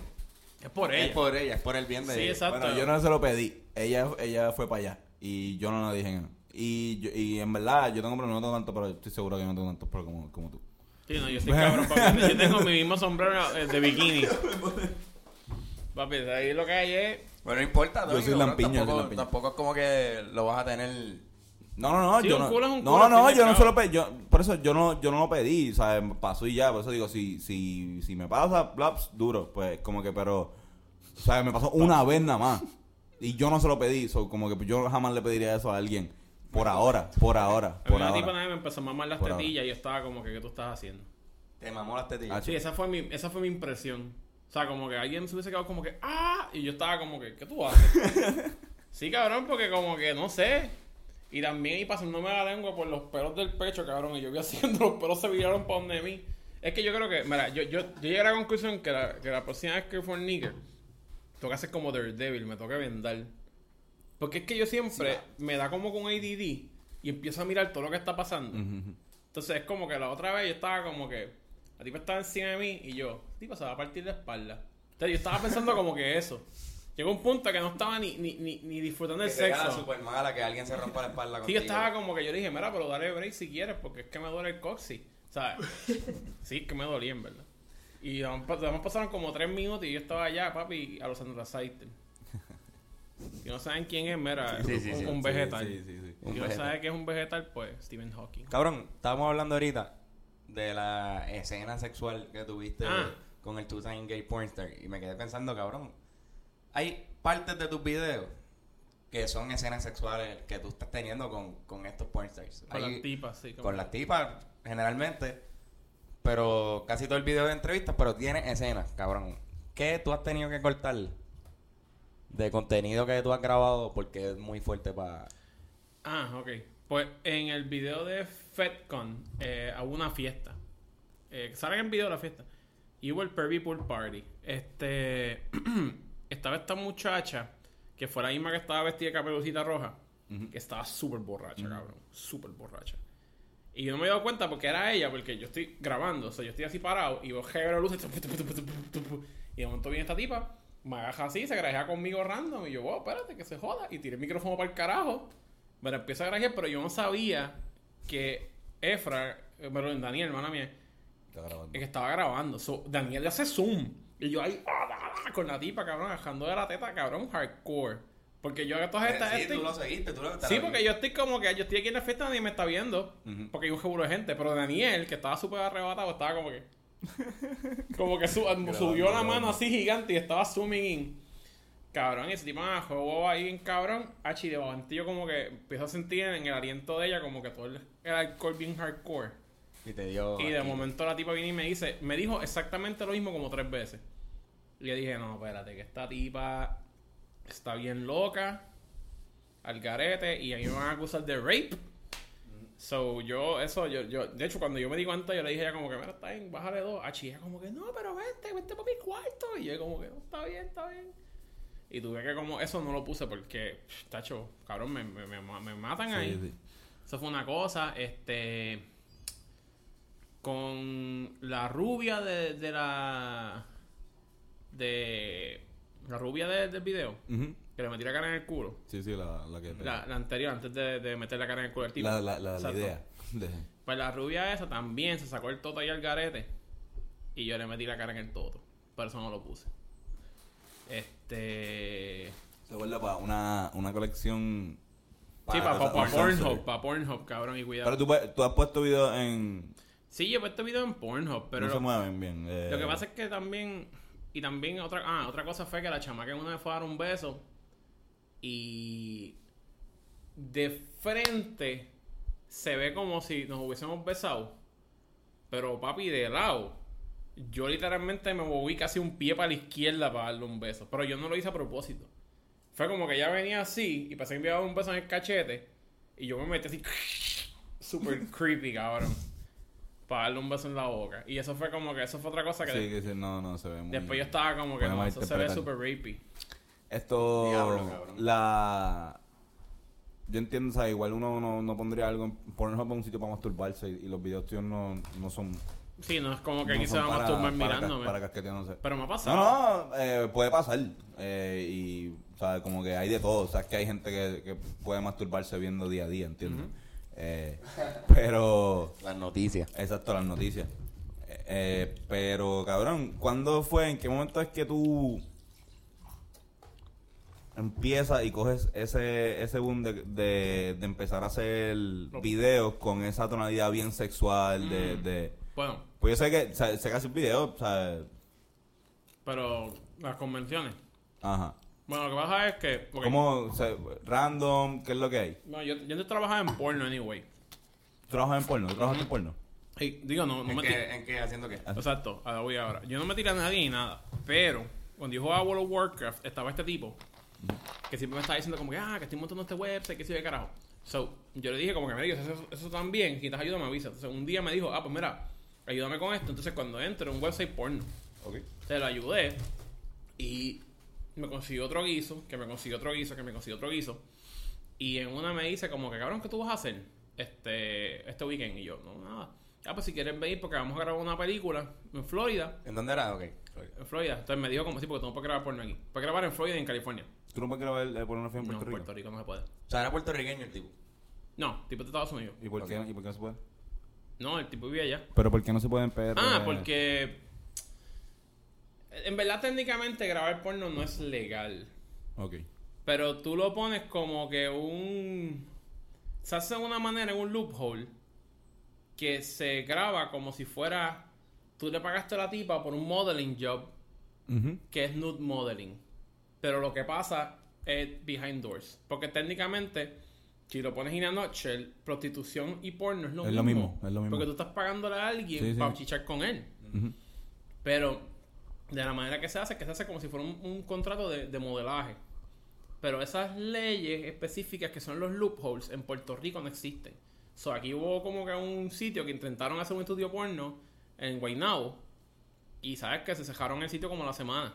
Es por Es ella. por ella, es por el bien de Sí, ella. exacto. Bueno, yo no se lo pedí. Ella, ella fue para allá y yo no le dije nada. Y, yo- y en verdad, yo tengo problemas, no tengo tanto, pero estoy seguro que no tengo tantos pero como, como tú. Sí, no, yo estoy cabrón, papi. Yo tengo mi mismo sombrero eh, de bikini. Papi, ahí lo que hay es. Bueno, no importa. Yo soy lampiño, soy Tampoco, lampiño. tampoco es como que lo vas a tener... No, no, no, Sí, yo un no. culo es un no, al no, fin y yo al no se lo cabo. pedí. Yo, por eso yo no, yo no lo pedí, ¿sabes? Pasó y ya. Por eso digo, si, si, si me pasa, blaps, duro. Pues como que, pero. ¿Sabes? Me pasó una vez nada más. Y yo no se lo pedí. so, como que yo jamás le pediría eso a alguien. Por ahora, por ahora, A mí por una tipa ahora. nadie me empezó a mamar las Por ahora. tetillas y yo estaba como que, ¿qué tú estás haciendo? Te mamó las tetillas. Ah, Sí, esa fue mi, esa fue mi impresión. O sea, como que alguien se hubiese quedado como que, ¡ah! Y yo estaba como que, ¿qué tú haces? sí, cabrón, porque como que, no sé. Y también y pasándome la lengua por los pelos del pecho, cabrón. Y yo vi haciendo los pelos se viraron para donde mí. Es que yo creo que, mira, yo, yo, yo llegué a la conclusión que la, que la próxima vez que fue un nigger, toca hacer como Daredevil, me toca vendar. Porque es que yo siempre me da como con ADD y empiezo a mirar todo lo que está pasando. Entonces es como que la otra vez yo estaba como que la tipa estaba encima de mí y yo, tipa se va a partir la espalda. Entonces yo estaba pensando como que eso. Llegó un punto que no estaba ni, ni, ni, ni disfrutando Que el te queda sexo. súper mala que alguien se rompa la espalda Sí, contigo. yo estaba como que yo dije, mira, pero dale break si quieres, porque es que me duele el coxi. ¿Sabes? sí, que me dolía, en verdad. Y además pasaron como tres minutos y yo estaba allá, papi, a los Andrasaiter. Si no saben quién es, mira, Sí, sí, un, sí. un vegetal. Sí, sí, sí. Un Si no vegetal. sabe qué es un vegetal, pues Stephen Hawking. Cabrón, estábamos hablando ahorita de la escena sexual que tuviste Ah. con el Two Time Gay Pornstar. Y me quedé pensando, cabrón, hay partes de tus videos que son escenas sexuales que tú estás teniendo con, con estos pornstars. Con Hay- las tipas, sí. con las tipas, generalmente. Pero casi todo el video de entrevistas, pero tiene escenas, cabrón. ¿Qué tú has tenido que cortar de contenido que tú has grabado porque es muy fuerte para... Ah, ok. Pues en el video de FedCon eh, hubo una fiesta. Eh, ¿Saben el video de la fiesta? Y hubo el Pervy Pool Party. Este. estaba esta muchacha que fue la misma que estaba vestida de caperucita roja. Que estaba súper borracha, cabrón. Súper borracha. Y yo no me he dado cuenta porque era ella, porque yo estoy grabando. O sea, yo estoy así parado y veo que la luz. Y de momento viene esta tipa, me agaja así, se grajea conmigo random. Y yo, wow, espérate, que se joda. Y tiré el micrófono para el carajo. Pero empiezo a grajear, pero yo no sabía que Efra, eh, perdón, Daniel, hermana mía, Está grabando. es que estaba grabando. So, Daniel le hace zoom. Y yo ahí, ah, con la tipa, cabrón, bajando de la teta, cabrón, hardcore. Porque yo hago todas estas. sí, este- tú lo seguiste, tú lo Sí, porque yo estoy como que yo estoy aquí en la fiesta, nadie me está viendo. Porque hay un seguro de gente. Pero Daniel, que estaba súper arrebatado, estaba como que. Como que su- subió la mano así gigante y estaba zooming in. Cabrón, ese tipo me juego ahí en cabrón. Achi, de momento yo como que empiezo a sentir en el aliento de ella como que todo el, el alcohol bien hardcore. Y te dio. Y de aquí. momento la tipa viene y me dice, me dijo exactamente lo mismo como tres veces. Y yo dije, no, espérate, que esta tipa está bien loca, al garete, y a mí me van a acusar de rape. So, yo, eso, yo, yo, de hecho, cuando yo me di cuenta, yo le dije a ella como que, mira, está bien, bájale dos. A ella como que, no, pero vente, vente para mi cuarto. Y yo como que, no, está bien, está bien. Y tuve que como, eso no lo puse porque, pff, tacho, cabrón, me, me, me, me matan ahí. Sí. Eso fue una cosa, este. Con la rubia de, de la. De. La rubia de- del video. Ujú. Que le metí la cara en el culo. Sí, sí, la, la que La, la anterior, antes de, de meter la cara en el culo del tipo. la, la, la, la idea. de- Pues la rubia esa también se sacó el toto ahí al garete. Y yo le metí la cara en el toto. Por eso no lo puse. Este. Se vuelve para una, una colección. Sí, para cosas- pa, un Pornhub, para Pornhub, cabrón, y cuidado. Pero tú, tú has puesto videos en. Sí, yo he puesto video en Pornhub, pero no se mueven bien. eh, Lo que pasa es que también. Y también otra. Ah, otra cosa fue que la chamaca una vez fue a dar un beso. Y. De frente. Se ve como si nos hubiésemos besado. Pero papi, de lado. Yo literalmente me moví casi un pie para la izquierda para darle un beso. Pero yo no lo hice a propósito. Fue como que ella venía así. Y pensé que me iba a dar un beso en el cachete. Y yo me metí así. Super creepy, cabrón. Para darle un beso en la boca. Y eso fue como que. Eso fue otra cosa que Sí, que sí, no, no se ve muy Después yo estaba como que no, eso se ve super rapey. Esto. Diablo, cabrón. la. Yo entiendo, o sea, igual uno no, no pondría algo en Pornhub en un sitio para masturbarse y, y los videos tíos no, no son. Sí, no es como que no aquí se va a para- masturbar para, mirándome. Para casqueteándose. Pero me ha pasado. No, no, eh, puede pasar. Eh, y, o sea, como que hay de todo. O sea, es que hay gente que, que puede masturbarse viendo día a día, ¿entiendes? Eh, pero, Las noticias. exacto, las noticias. Pero, cabrón, ¿cuándo fue? ¿En qué momento es que tú empiezas y coges ese, ese boom de, de, de empezar a hacer videos con esa tonalidad bien sexual de... Mm. de Bueno, pues yo sé que, o sea, sé que haces videos, o sea, pero las convenciones. ajá. Bueno, lo que pasa es que. ok, ¿Cómo, o sea, random, qué es lo que hay? bueno, yo, yo trabajaba en porno, anyway. ¿Tú trabajas en porno? ¿Tú trabajas en porno? Hey, digo, no, no ¿En me qué. ¿En qué? ¿Haciendo qué? Exacto, a la voy ahora. Yo no me tiré a nadie ni nada. Pero, cuando yo jugaba World of Warcraft, estaba este tipo. Que siempre me estaba diciendo como que, ah, que estoy montando este website, que si de carajo. So, yo le dije como que me digas, eso, eso también, necesitas ayuda me avisa. Entonces, un día me dijo, ah, pues mira, ayúdame con esto. Entonces, cuando entro en un website porno, Ok. se lo ayudé y me consiguió otro guiso, que me consiguió otro guiso, que me consiguió otro guiso. Y en una me dice como que, cabrón, ¿qué tú vas a hacer este, este weekend? Y yo, no, nada. Ah, pues si quieres venir porque vamos a grabar una película en Florida. ¿En dónde era? Ok. En Florida. Entonces me dijo como sí, porque no puedes grabar porno aquí. Puedes grabar en Florida y en California. ¿Tú no puedes grabar eh, pornografía en no, Puerto en Rico? Puerto Rico no se puede. O sea, era puertorriqueño el tipo. No, tipo de Estados Unidos. ¿Y por, qué, ¿Y por qué no se puede? No, el tipo vivía allá. ¿Pero por qué no se puede en PR? Ah, porque... En verdad, técnicamente, grabar porno no es legal. Ok. Pero tú lo pones como que un... Se hace de una manera en un loophole que se graba como si fuera... Tú le pagaste a la tipa por un modeling job Ujú. que es nude modeling. Pero lo que pasa es behind doors. Porque técnicamente, si lo pones en a nutshell, prostitución y porno es lo, Es mismo. lo mismo, es lo mismo. Porque tú estás pagándole a alguien Sí, sí. para chichar con él. Pero de la manera que se hace, que se hace como si fuera un, un contrato de, de modelaje. Pero esas leyes específicas que son los loopholes en Puerto Rico no existen. So, aquí hubo como que un sitio que intentaron hacer un estudio porno en Guaynabo. Y sabes que se cerraron el sitio como la semana.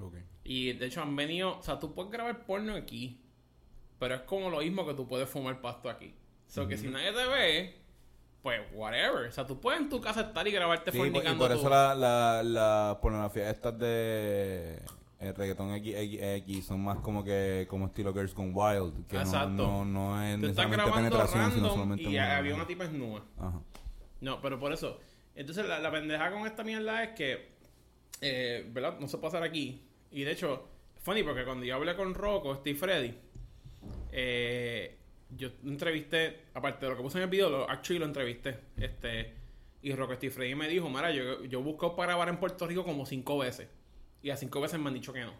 Ok. Y de hecho han venido, o sea, tú puedes grabar porno aquí, pero es como lo mismo que tú puedes fumar pasto aquí. O sea, que si nadie te ve, pues whatever. O sea, tú puedes en tu casa estar y grabarte Sí, por- y fornicando por tú. eso la, la, la pornografía estas de el reggaetón X, X, X son más como que como estilo Girls Gone Wild, que no, Exacto. no, no es Tú estás necesariamente penetración, sino solamente y una- había una tipa desnuda. Ajá. No, pero por eso. Entonces, la, la pendeja con esta mierda es que, eh, ¿verdad? No se puede hacer aquí. Y de hecho, funny porque cuando yo hablé con Rocco, Steve Freddy, eh, yo entrevisté, aparte de lo que puse en el video, lo, actually lo entrevisté. Este, y Rocco Steve Freddy me dijo, mira, yo, yo busco para grabar en Puerto Rico como cinco veces. Y a cinco veces me han dicho que no.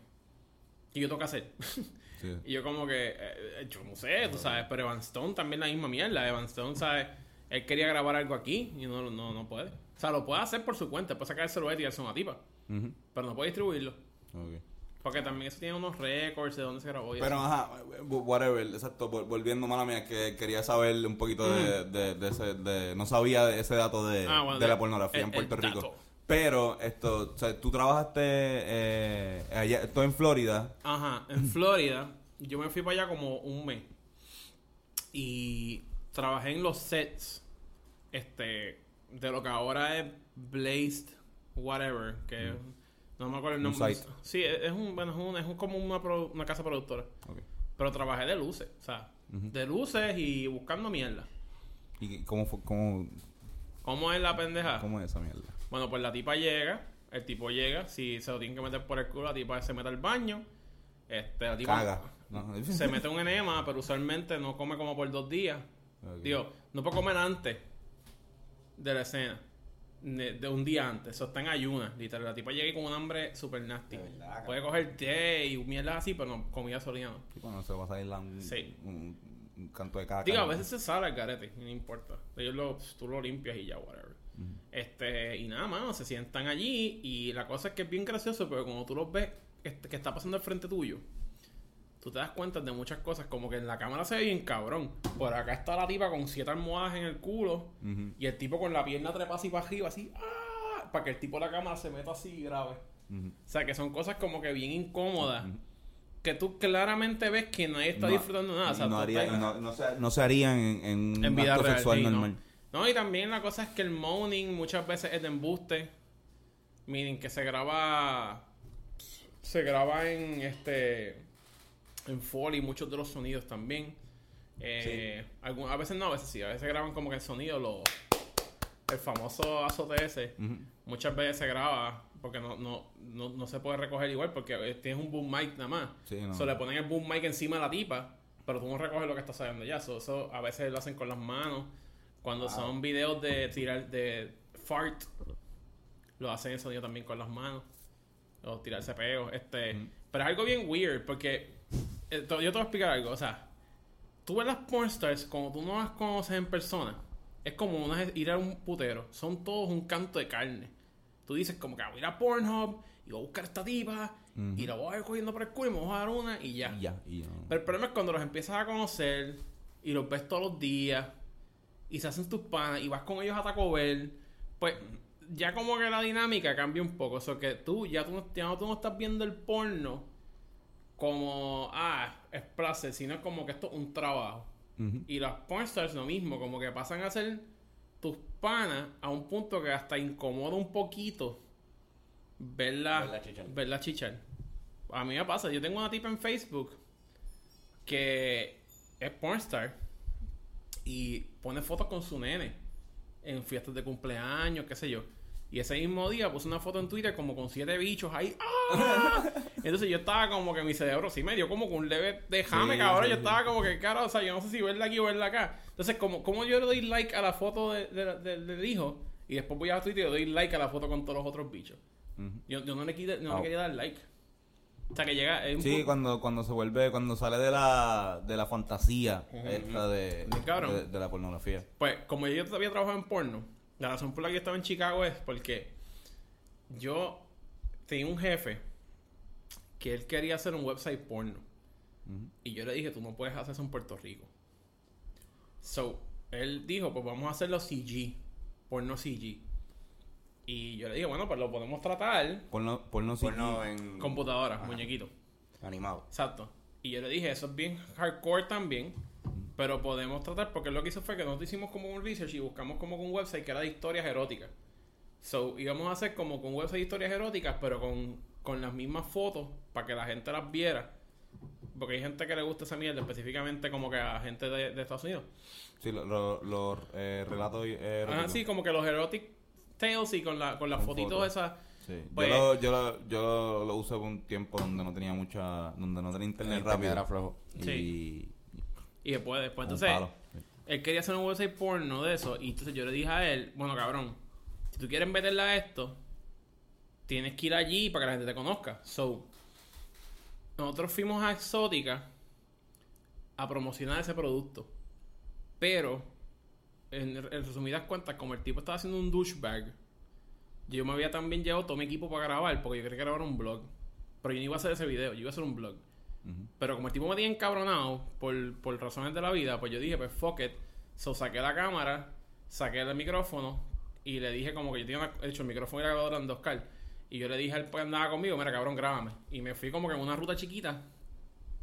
¿Qué yo tengo que hacer? Sí. y yo como que, eh, yo no sé, tú sabes, pero Evan Stone también la misma mierda. Evan Stone, ¿sabes? Él quería grabar algo aquí y no, no, no puede. O sea, lo puede hacer por su cuenta, puede sacar el celular y tirarse una tipa, pero no puede distribuirlo. Porque también eso tiene unos récords de dónde se grabó y Pero eso. ajá, whatever, exacto, vol- volviendo, mala mía, que quería saber un poquito de, de, de ese, de, no sabía de ese dato de, Mm. Ah, bueno, de la pornografía el- en Puerto Rico. dato. Pero, esto, o sea, tú trabajaste eh, allá, esto en Florida, Ajá, en Florida, yo me fui para allá como un mes. Y trabajé en los sets este de lo que ahora es Blazed Whatever, que no me acuerdo el Un nombre. site. Sí, es un, bueno, es, un- es un- como una, pro- una casa productora. Pero trabajé de luces, o sea, de luces y buscando mierda. ¿y cómo, fue, cómo, ¿Cómo es la pendeja? cómo es esa mierda? Bueno, pues la tipa llega, el tipo llega, si se lo tienen que meter por el culo, la tipa se mete al baño. Este, la tipa Caga. No. se mete un enema, pero usualmente no come como por dos días. Ok. Digo, no puede comer antes de la escena. De, de un día antes. Eso está en ayunas. Literal. La tipa llega con un hambre super nasty. De verdad, cabrón. Puede coger té y mierda así, pero no comida sólida no. Sí, cuando se va a salir la- un, Sí. un, un canto de caca. Digo, a veces se sale al garete, no importa. Ellos lo, tú lo limpias y ya, whatever. Este, y nada más, se sientan allí y la cosa es que es bien gracioso, pero cuando tú los ves que, que está pasando al frente tuyo, tú te das cuenta de muchas cosas, como que en la cámara se ve bien cabrón. Por acá está la tipa con siete almohadas en el culo y el tipo con la pierna trepa así para arriba, así, ¡ah! para que el tipo de la cámara se meta así grave. Ujú. O sea, que son cosas como que bien incómodas. Que tú claramente ves que nadie está No- disfrutando nada. O sea, no, tú haría- estás- no, no se, no se harían en, en un vida acto real. sexual normal. No, y también la cosa es que el moaning muchas veces es de embuste. Miren, que se graba. Se graba en este. En Foley, muchos de los sonidos también. Eh, algún- a veces no, a veces sí. A veces graban como que el sonido, lo, el famoso azote ese. Muchas veces se graba porque no, no, no, no se puede recoger igual porque eh, tienes un boom mic nada más. Sí, no. So, le ponen el boom mic encima de la tipa, pero tú no recoges lo que está saliendo ya. So, eso a veces lo hacen con las manos. Cuando son videos de tirar de fart, lo hacen el sonido también con las manos. O tirarse peos. Este, Pero es algo bien weird porque yo te voy a explicar algo. O sea, tú ves las pornstars como tú no las conoces en persona. Es como una, ir a un putero. Son todos un canto de carne. Tú dices como que "Ah, voy a ir a Pornhub y voy a buscar esta tipa y la voy a ir cogiendo por el culo y me voy a dar una y ya. Y ya, y no. Pero el problema es cuando los empiezas a conocer y los ves todos los días y se hacen tus panas y vas con ellos a Taco Bell, pues ya como que la dinámica cambia un poco. O sea, que tú ya tú, ya no, tú no estás viendo el porno como, ah, es placer, sino como que esto es un trabajo. Y las pornstars lo mismo, como que pasan a ser tus panas a un punto que hasta incomoda un poquito verla, Verla chichar. verla chichar. A mí me pasa, yo tengo una tipa en Facebook que es pornstar y pone fotos con su nene en fiestas de cumpleaños, qué sé yo. Y ese mismo día puso una foto en Twitter como con siete bichos ahí. ¡Ah! Entonces yo estaba como que mi cerebro sí me dio como con un leve déjame, Sí, cabrón. sí, yo estaba como que, cara, o sea, yo no sé si verla aquí o verla acá. Entonces, como, como yo le doy like a la foto de- de- de- del hijo y después voy a Twitter y le doy like a la foto con todos los otros bichos. Yo, yo no le, quise- no Ah. le quería dar like. O sea, que llega. Sí, cuando, cuando se vuelve, cuando sale de la, de la fantasía esta de, de, de la pornografía. Pues, como yo todavía trabajado en porno, la razón por la que yo estaba en Chicago es porque yo tenía un jefe que él quería hacer un website porno. Ujú. Y yo le dije, tú no puedes hacer eso en Puerto Rico. So, él dijo, pues vamos a hacerlo CG, porno CG. Y yo le dije, bueno, pues lo podemos tratar Porno, porno. Porno en computadora, Ajá. muñequito. animado. Exacto. Y yo le dije, eso es bien hardcore también, pero podemos tratar, porque lo que hizo fue que nosotros hicimos como un research y buscamos como un website que era de historias eróticas. So, íbamos a hacer como con un website de historias eróticas, pero con, con las mismas fotos, para que la gente las viera. Porque hay gente que le gusta esa mierda, específicamente como que a gente de, de Estados Unidos. Sí, los lo, lo, eh, relatos eh, Ah, eróticos. sí, como que los erotic tales y con, la, con las Con fotitos fotos. esas. Sí. Pues- yo lo, yo, lo, yo lo, lo usé por un tiempo donde no tenía mucha, donde no tenía internet rápido. era flojo. Sí. Y después, después Un entonces, él quería hacer un website porno de eso. Y entonces yo le dije a él, bueno, cabrón, si tú quieres meterla a esto, tienes que ir allí para que la gente te conozca. So, nosotros fuimos a Exótica a promocionar ese producto. Pero, en, en resumidas cuentas, como el tipo estaba haciendo un douchebag, yo me había también llevado todo mi equipo para grabar, porque yo quería grabar un blog. Pero yo no iba a hacer ese video, yo iba a hacer un blog. Pero como el tipo me tenía encabronado por, por razones de la vida, pues yo dije, pues fuck it. So saqué la cámara, saqué el micrófono y le dije como que yo tenía hecho el micrófono y la grabadora en dos cal. Y yo le dije al que andaba conmigo, mira cabrón, grábame. Y me fui como que en una ruta chiquita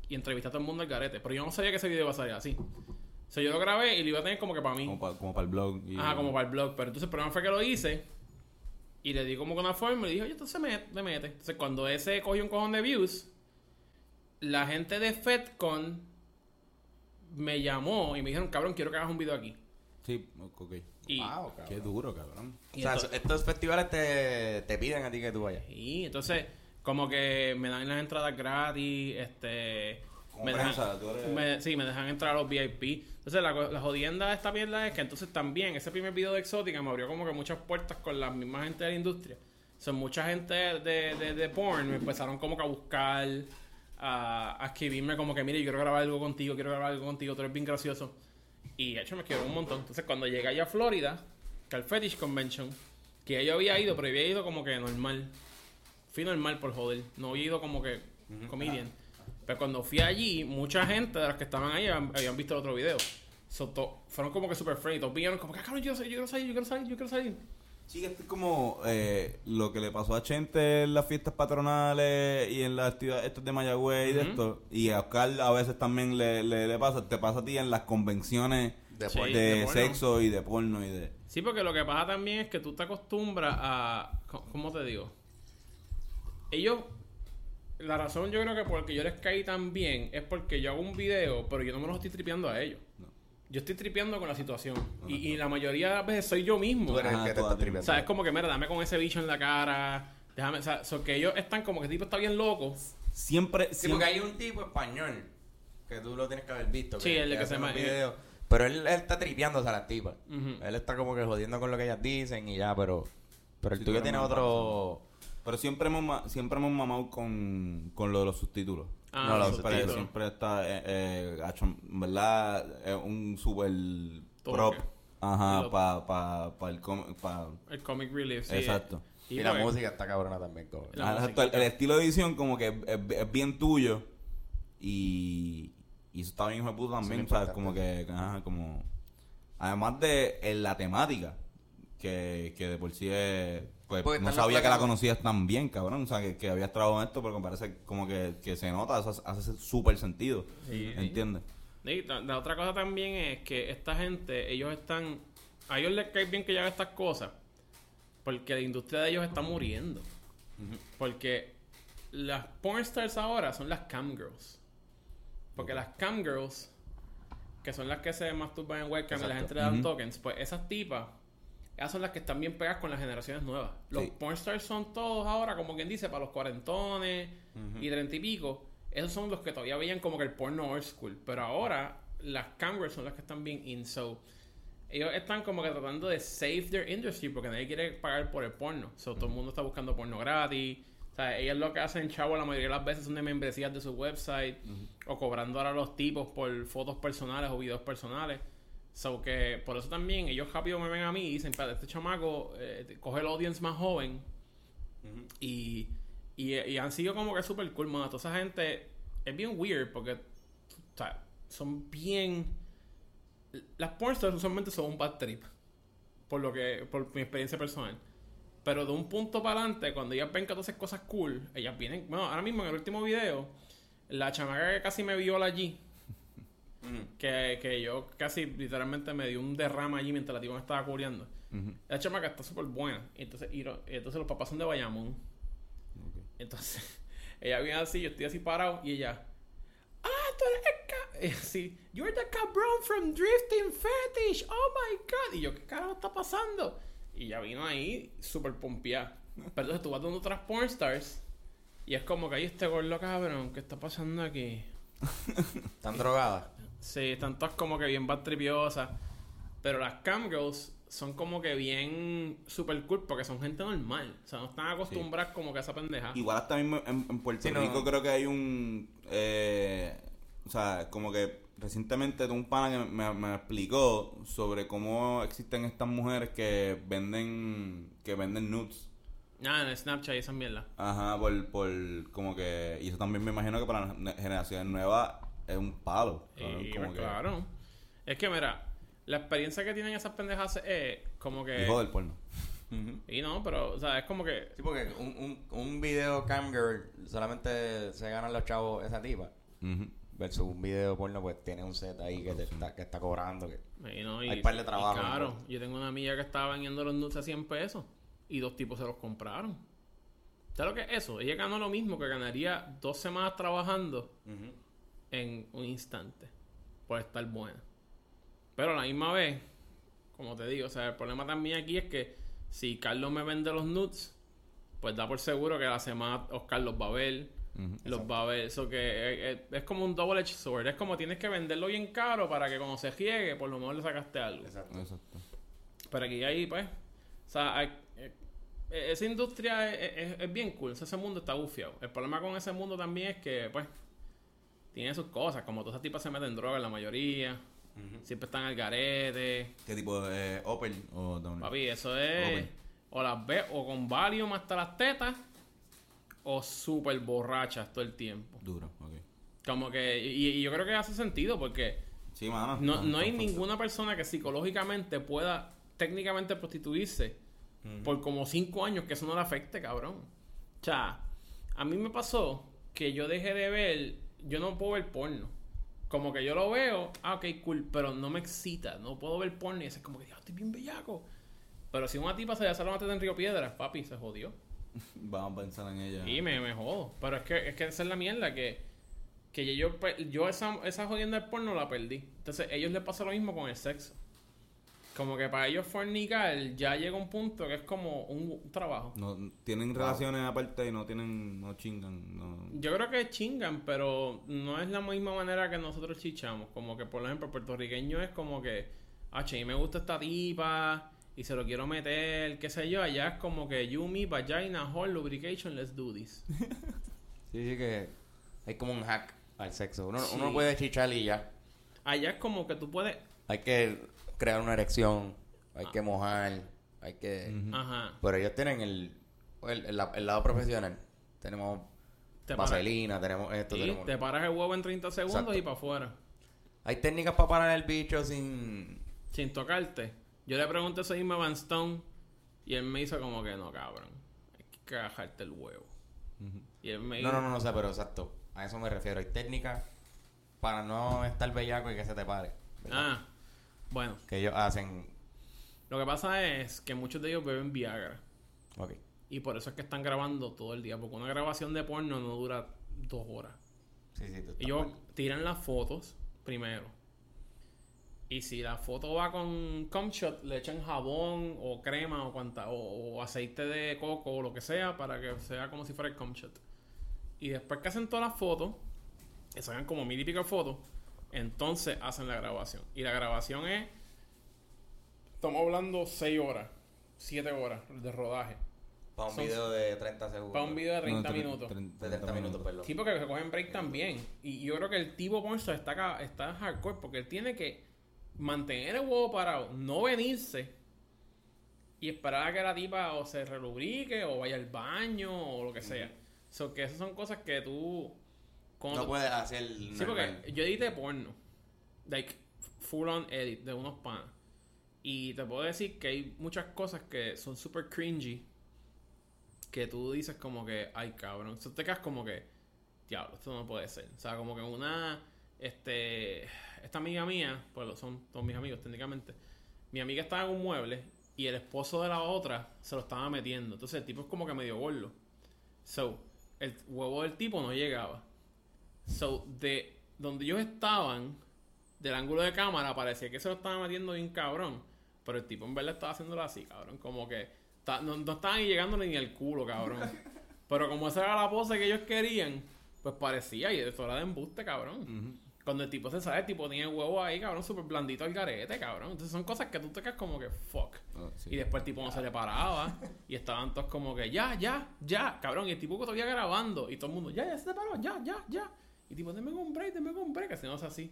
y entrevisté a todo el mundo al garete. Pero yo no sabía que ese video iba a salir así. O sea, yo lo grabé y lo iba a tener como que para mí. Como para, como para el blog. y- Ajá, como para el blog. Pero entonces el problema fue que lo hice y le di como que una forma y le dije, oye, entonces me, me mete. Entonces cuando ese cogió un cojón de views, la gente de FedCon me llamó y me dijeron, cabrón, quiero que hagas un video aquí. Sí, ok. Y, Wow, cabrón. Qué duro, cabrón. O sea, estos festivales te, te piden a ti que tú vayas. y entonces como que me dan las entradas gratis, este... Me dejan, me- sí, me dejan entrar a los VIP. Entonces, la, la jodienda de esta mierda es que entonces también ese primer video de Exótica me abrió como que muchas puertas con la misma gente de la industria. Son mucha gente de, de, de porn me empezaron como que a buscar, a, a escribirme como que, mire, yo quiero grabar algo contigo, quiero grabar algo contigo, tú eres bien gracioso. Y de hecho me quiero un montón. Entonces, cuando llegué allá a Florida, que al Fetish Convention, que ya yo había ido, pero había ido como que normal. Fui normal por joder. No había ido como que comedian. Pero cuando fui allí, mucha gente de las que estaban ahí habían, visto el otro video. So, to- fueron como que super friendly. Todos vieron como que, "Ah, cabrón, yo yo quiero salir, yo quiero salir, yo quiero salir. Sí, esto es como eh, lo que le pasó a Chente en las fiestas patronales y en las actividades estas de Mayagüez y de esto. Y a Oscar a veces también le, le, le pasa, te pasa a ti en las convenciones De Sí. por- de, de porno. sexo y de porno y de... Sí, porque lo que pasa también es que tú te acostumbras a... ¿Cómo te digo? Ellos... La razón yo creo que porque yo les caí tan bien es porque yo hago un video, pero yo no me los estoy tripeando a ellos. Yo estoy tripeando con la situación. Y, y la mayoría de las veces soy yo mismo. Tú eres el que te está tripeando. O sea, es como que, mira, dame con ese bicho en la cara. Déjame, o sea, so que ellos están como que el tipo está bien loco. Siempre, Sí, porque hay un tipo español que tú lo tienes que haber visto. Sí, el de que hace se unos ma- videos, Pero él, él está tripeándose a las tipas. Él está como que jodiendo con lo que ellas dicen y ya, pero. Pero el Sí, tuyo tiene otro. Pero siempre hemos, siempre hemos mamado con, con lo de los subtítulos. Ah, No, los los siempre, siempre está, eh, eh, ¿verdad? Es un super prop. Ajá, para pa, pa el com- pa- El comic relief, sí. Exacto. Y, Y la pues, música está cabrona también. Como... La exacto, musiquita. el, el estilo de edición como que es, es- es bien tuyo y, y eso está bien hijo de puta también, ¿sabes? Como que, ajá, como... Además de en la temática, que, que de por sí es... Pues Porque no están sabía que la conocías tan bien, cabrón. O sea, que, que habías trabajado en esto, pero me parece como que, que se nota, eso hace- súper sentido. Sí, sí. ¿Entiendes? Y la, la otra cosa también es que esta gente, ellos están. A ellos les cae bien que yo haga estas cosas. Porque la industria de ellos está muriendo. Porque las pornstars ahora son las camgirls. Porque las camgirls, que son las que se masturban en webcam y la Exacto. gente le dan Ujú. tokens, pues esas tipas, esas son las que están bien pegadas con las generaciones nuevas. Los Sí. pornstars son todos ahora, como quien dice, para los cuarentones y treinta y pico. Esos son los que todavía veían como que el porno old school. Pero ahora las camgirls son las que están bien in. So, ellos están como que tratando de save their industry porque nadie quiere pagar por el porno. So, todo el mundo está buscando porno gratis. O sea, ellas lo que hacen, chavo, la mayoría de las veces son de membresías de su website o cobrando ahora los tipos por fotos personales o videos personales. So que por eso también ellos rápido me ven a mí y dicen, "Espérate, este chamaco eh, coge el audience más joven y, y, y han sido como que super cool, mano. Toda esa gente es bien weird porque o sea, son bien... Las pornstars usualmente son un bad trip. Por lo que, por mi experiencia personal. Pero de un punto para adelante, cuando ellas ven que tú haces cosas cool, ellas vienen. Bueno, ahora mismo en el último video, la chamaca que casi me viola allí, que, que yo casi literalmente me dio un derrama allí mientras la tipa me estaba cubriendo. Ujú. La chamaca está súper buena. Y entonces, y, entonces los papás son de Bayamón. Entonces, ella viene así, yo estoy así parado y ella. Ah, tú eres el ca-" así, You're the cabrón from Drifting Fetish. Oh my god. Y yo, ¿qué carajo está pasando? Y ella vino ahí súper pompeada. Pero entonces tú vas donde otras pornstars y es como que ahí este gordo cabrón, ¿qué está pasando aquí? Están drogadas. Sí, están todas como que bien bad tripiosas. Pero las camgirls son como que bien super cool porque son gente normal. O sea, no están acostumbradas como que a esa pendeja. Igual hasta mismo en, en Puerto Sí, no. Rico creo que hay un... eh, o sea, como que recientemente un pana que me, me explicó sobre cómo existen estas mujeres que venden que venden nudes. Ah, en Snapchat y esa mierda. Ajá, por, por como que... Y eso también me imagino que para las ne- generaciones nuevas es un palo. Y, Como pues, que- claro. Es que, mira, la experiencia que tienen esas pendejas es como que... Hijo del porno. Y no, pero, o sea, es como que... Sí, porque un, un, un video camgirl solamente se ganan los chavos esa tipa. Ujú. Versus un video porno, pues tiene un set ahí que, te está, que está cobrando. Que... y no, y, Hay par de trabajo, claro, ¿no? yo tengo una amiga que estaba vendiendo los nudes a 100 pesos y dos tipos se los compraron. ¿Sabes lo que es eso? Ella ganó lo mismo que ganaría dos semanas trabajando en un instante por estar buena. Pero a la misma vez, como te digo, o sea, el problema también aquí es que si Carlos me vende los nudes, pues da por seguro que la semana Oscar los va a ver, los va a ver. Eso que es, es- es como un double edged sword. Es como tienes que venderlo bien caro para que cuando se riegue, por lo menos le sacaste algo. Exacto. Exacto. Pero aquí ahí, pues, o sea, hay- eh, eh, esa industria es, es- es bien cool, o sea, ese mundo está bufiado. El problema con ese mundo también es que, pues, tiene sus cosas, como todas esas tipas se meten drogas la mayoría, siempre están al garete. ¿Qué tipo de eh, Open o Downey? Papi, eso es, o las ves o con Valium hasta las tetas, o súper borrachas todo el tiempo. Duro, ok. Como que, y, y yo creo que hace sentido porque Sí, mano. no, no hay ninguna persona que psicológicamente pueda técnicamente prostituirse por como cinco años que eso no le afecte, cabrón. O sea, a mí me pasó que yo dejé de ver, yo no puedo ver porno. Como que yo lo veo, ah, ok, cool, pero no me excita, no puedo ver porno y es como que, "Diablo, estoy bien bellaco. Pero si una tipa se le la mateta en Río Piedras, papi, se jodió. Vamos a pensar en ella. Y me, me jodo. Pero es que, es que esa es la mierda, que, que yo, pe- yo esa, esa jodienda del porno la perdí. Entonces, a ellos les pasa lo mismo con el sexo. Como que para ellos fornicar ya llega un punto que es como un, trabajo. No, tienen relaciones aparte y no tienen, no chingan, no. Yo creo que chingan, pero no es la misma manera que nosotros chichamos. Como que, por ejemplo, puertorriqueño es como que, ah, che, me gusta esta tipa y se lo quiero meter, qué sé yo. Allá es como que, you, me, vagina, whole, lubrication, let's do this. Sí, sí que hay como un hack al sexo. Uno, Sí. uno puede chichar y ya. Allá es como que tú puedes Hay que crear una erección, hay que mojar, hay que... Ajá. Pero ellos tienen el, el, el la- el lado profesional. Tenemos Te vaselina, tenemos esto, sí, tenemos... te paras el huevo en 30 segundos Exacto. y para afuera. Hay técnicas para parar el bicho sin... Sin tocarte. Yo le pregunté eso mismo a Van Stone y él me hizo como que no, cabrón. Hay que cagarte el huevo. Y él me No, no, no, no sé, pero exacto. A eso me refiero. Hay técnicas para no estar bellaco y que se te pare. ¿verdad? Ah, bueno. Que ellos hacen... Lo que pasa es que muchos de ellos beben Viagra. Ok. Y por eso es que están grabando todo el día. Porque una grabación de porno no dura dos horas. Sí, sí, tú Ellos mal. tiran las fotos primero. Y si la foto va con Comshot, le echan jabón o crema o, cuanta, o, o aceite de coco o lo que sea para que sea como si fuera el Comshot. Y después que hacen todas las fotos, que sacan como mil y pico fotos, entonces hacen la grabación. Y la grabación es. Estamos hablando 6 horas, 7 horas de rodaje. Para un son- video de 30 segundos. Para un video de 30 No, tre- minutos. tre- De 30 minutos, perdón. Sí, porque se cogen break también. Y yo creo que el tipo Ponzo está, acá- está hardcore porque él tiene que mantener el huevo parado, no venirse y esperar a que la tipa o se relubrique o vaya al baño o lo que sea. So que esas son cosas que tú. Cuando No puedes hacer... Sí, normal. porque yo edité porno. Like, full on edit de unos panas. Y te puedo decir que hay muchas cosas que son super cringy. Que tú dices como que, ay cabrón. Eso te quedas como que, diablo, esto no puede ser. O sea, como que una, este, esta amiga mía, pues son todos mis amigos técnicamente. Mi amiga estaba en un mueble y el esposo de la otra se lo estaba metiendo. Entonces el tipo es como que medio gordo. So, el huevo del tipo no llegaba. So, de donde ellos estaban, del ángulo de cámara, parecía que se lo estaba metiendo bien cabrón. Pero el tipo en verdad estaba haciéndolo así, cabrón. Como que ta- no, no estaban ni llegándole ni al culo, cabrón. Pero como esa era la pose que ellos querían, pues parecía, y eso era de embuste, cabrón. Cuando el tipo se sale, el tipo tiene el huevo ahí, cabrón, súper blandito al garete, cabrón. Entonces son cosas que tú te quedas como que fuck. Oh, sí. Y después el tipo no se le paraba. y estaban todos como que ya, ya, ya, cabrón. Y el tipo todavía grabando. Y todo el mundo, ya, ya se te paró, ya, ya, ya. Y tipo, déme un break, déme un break, que si no es así.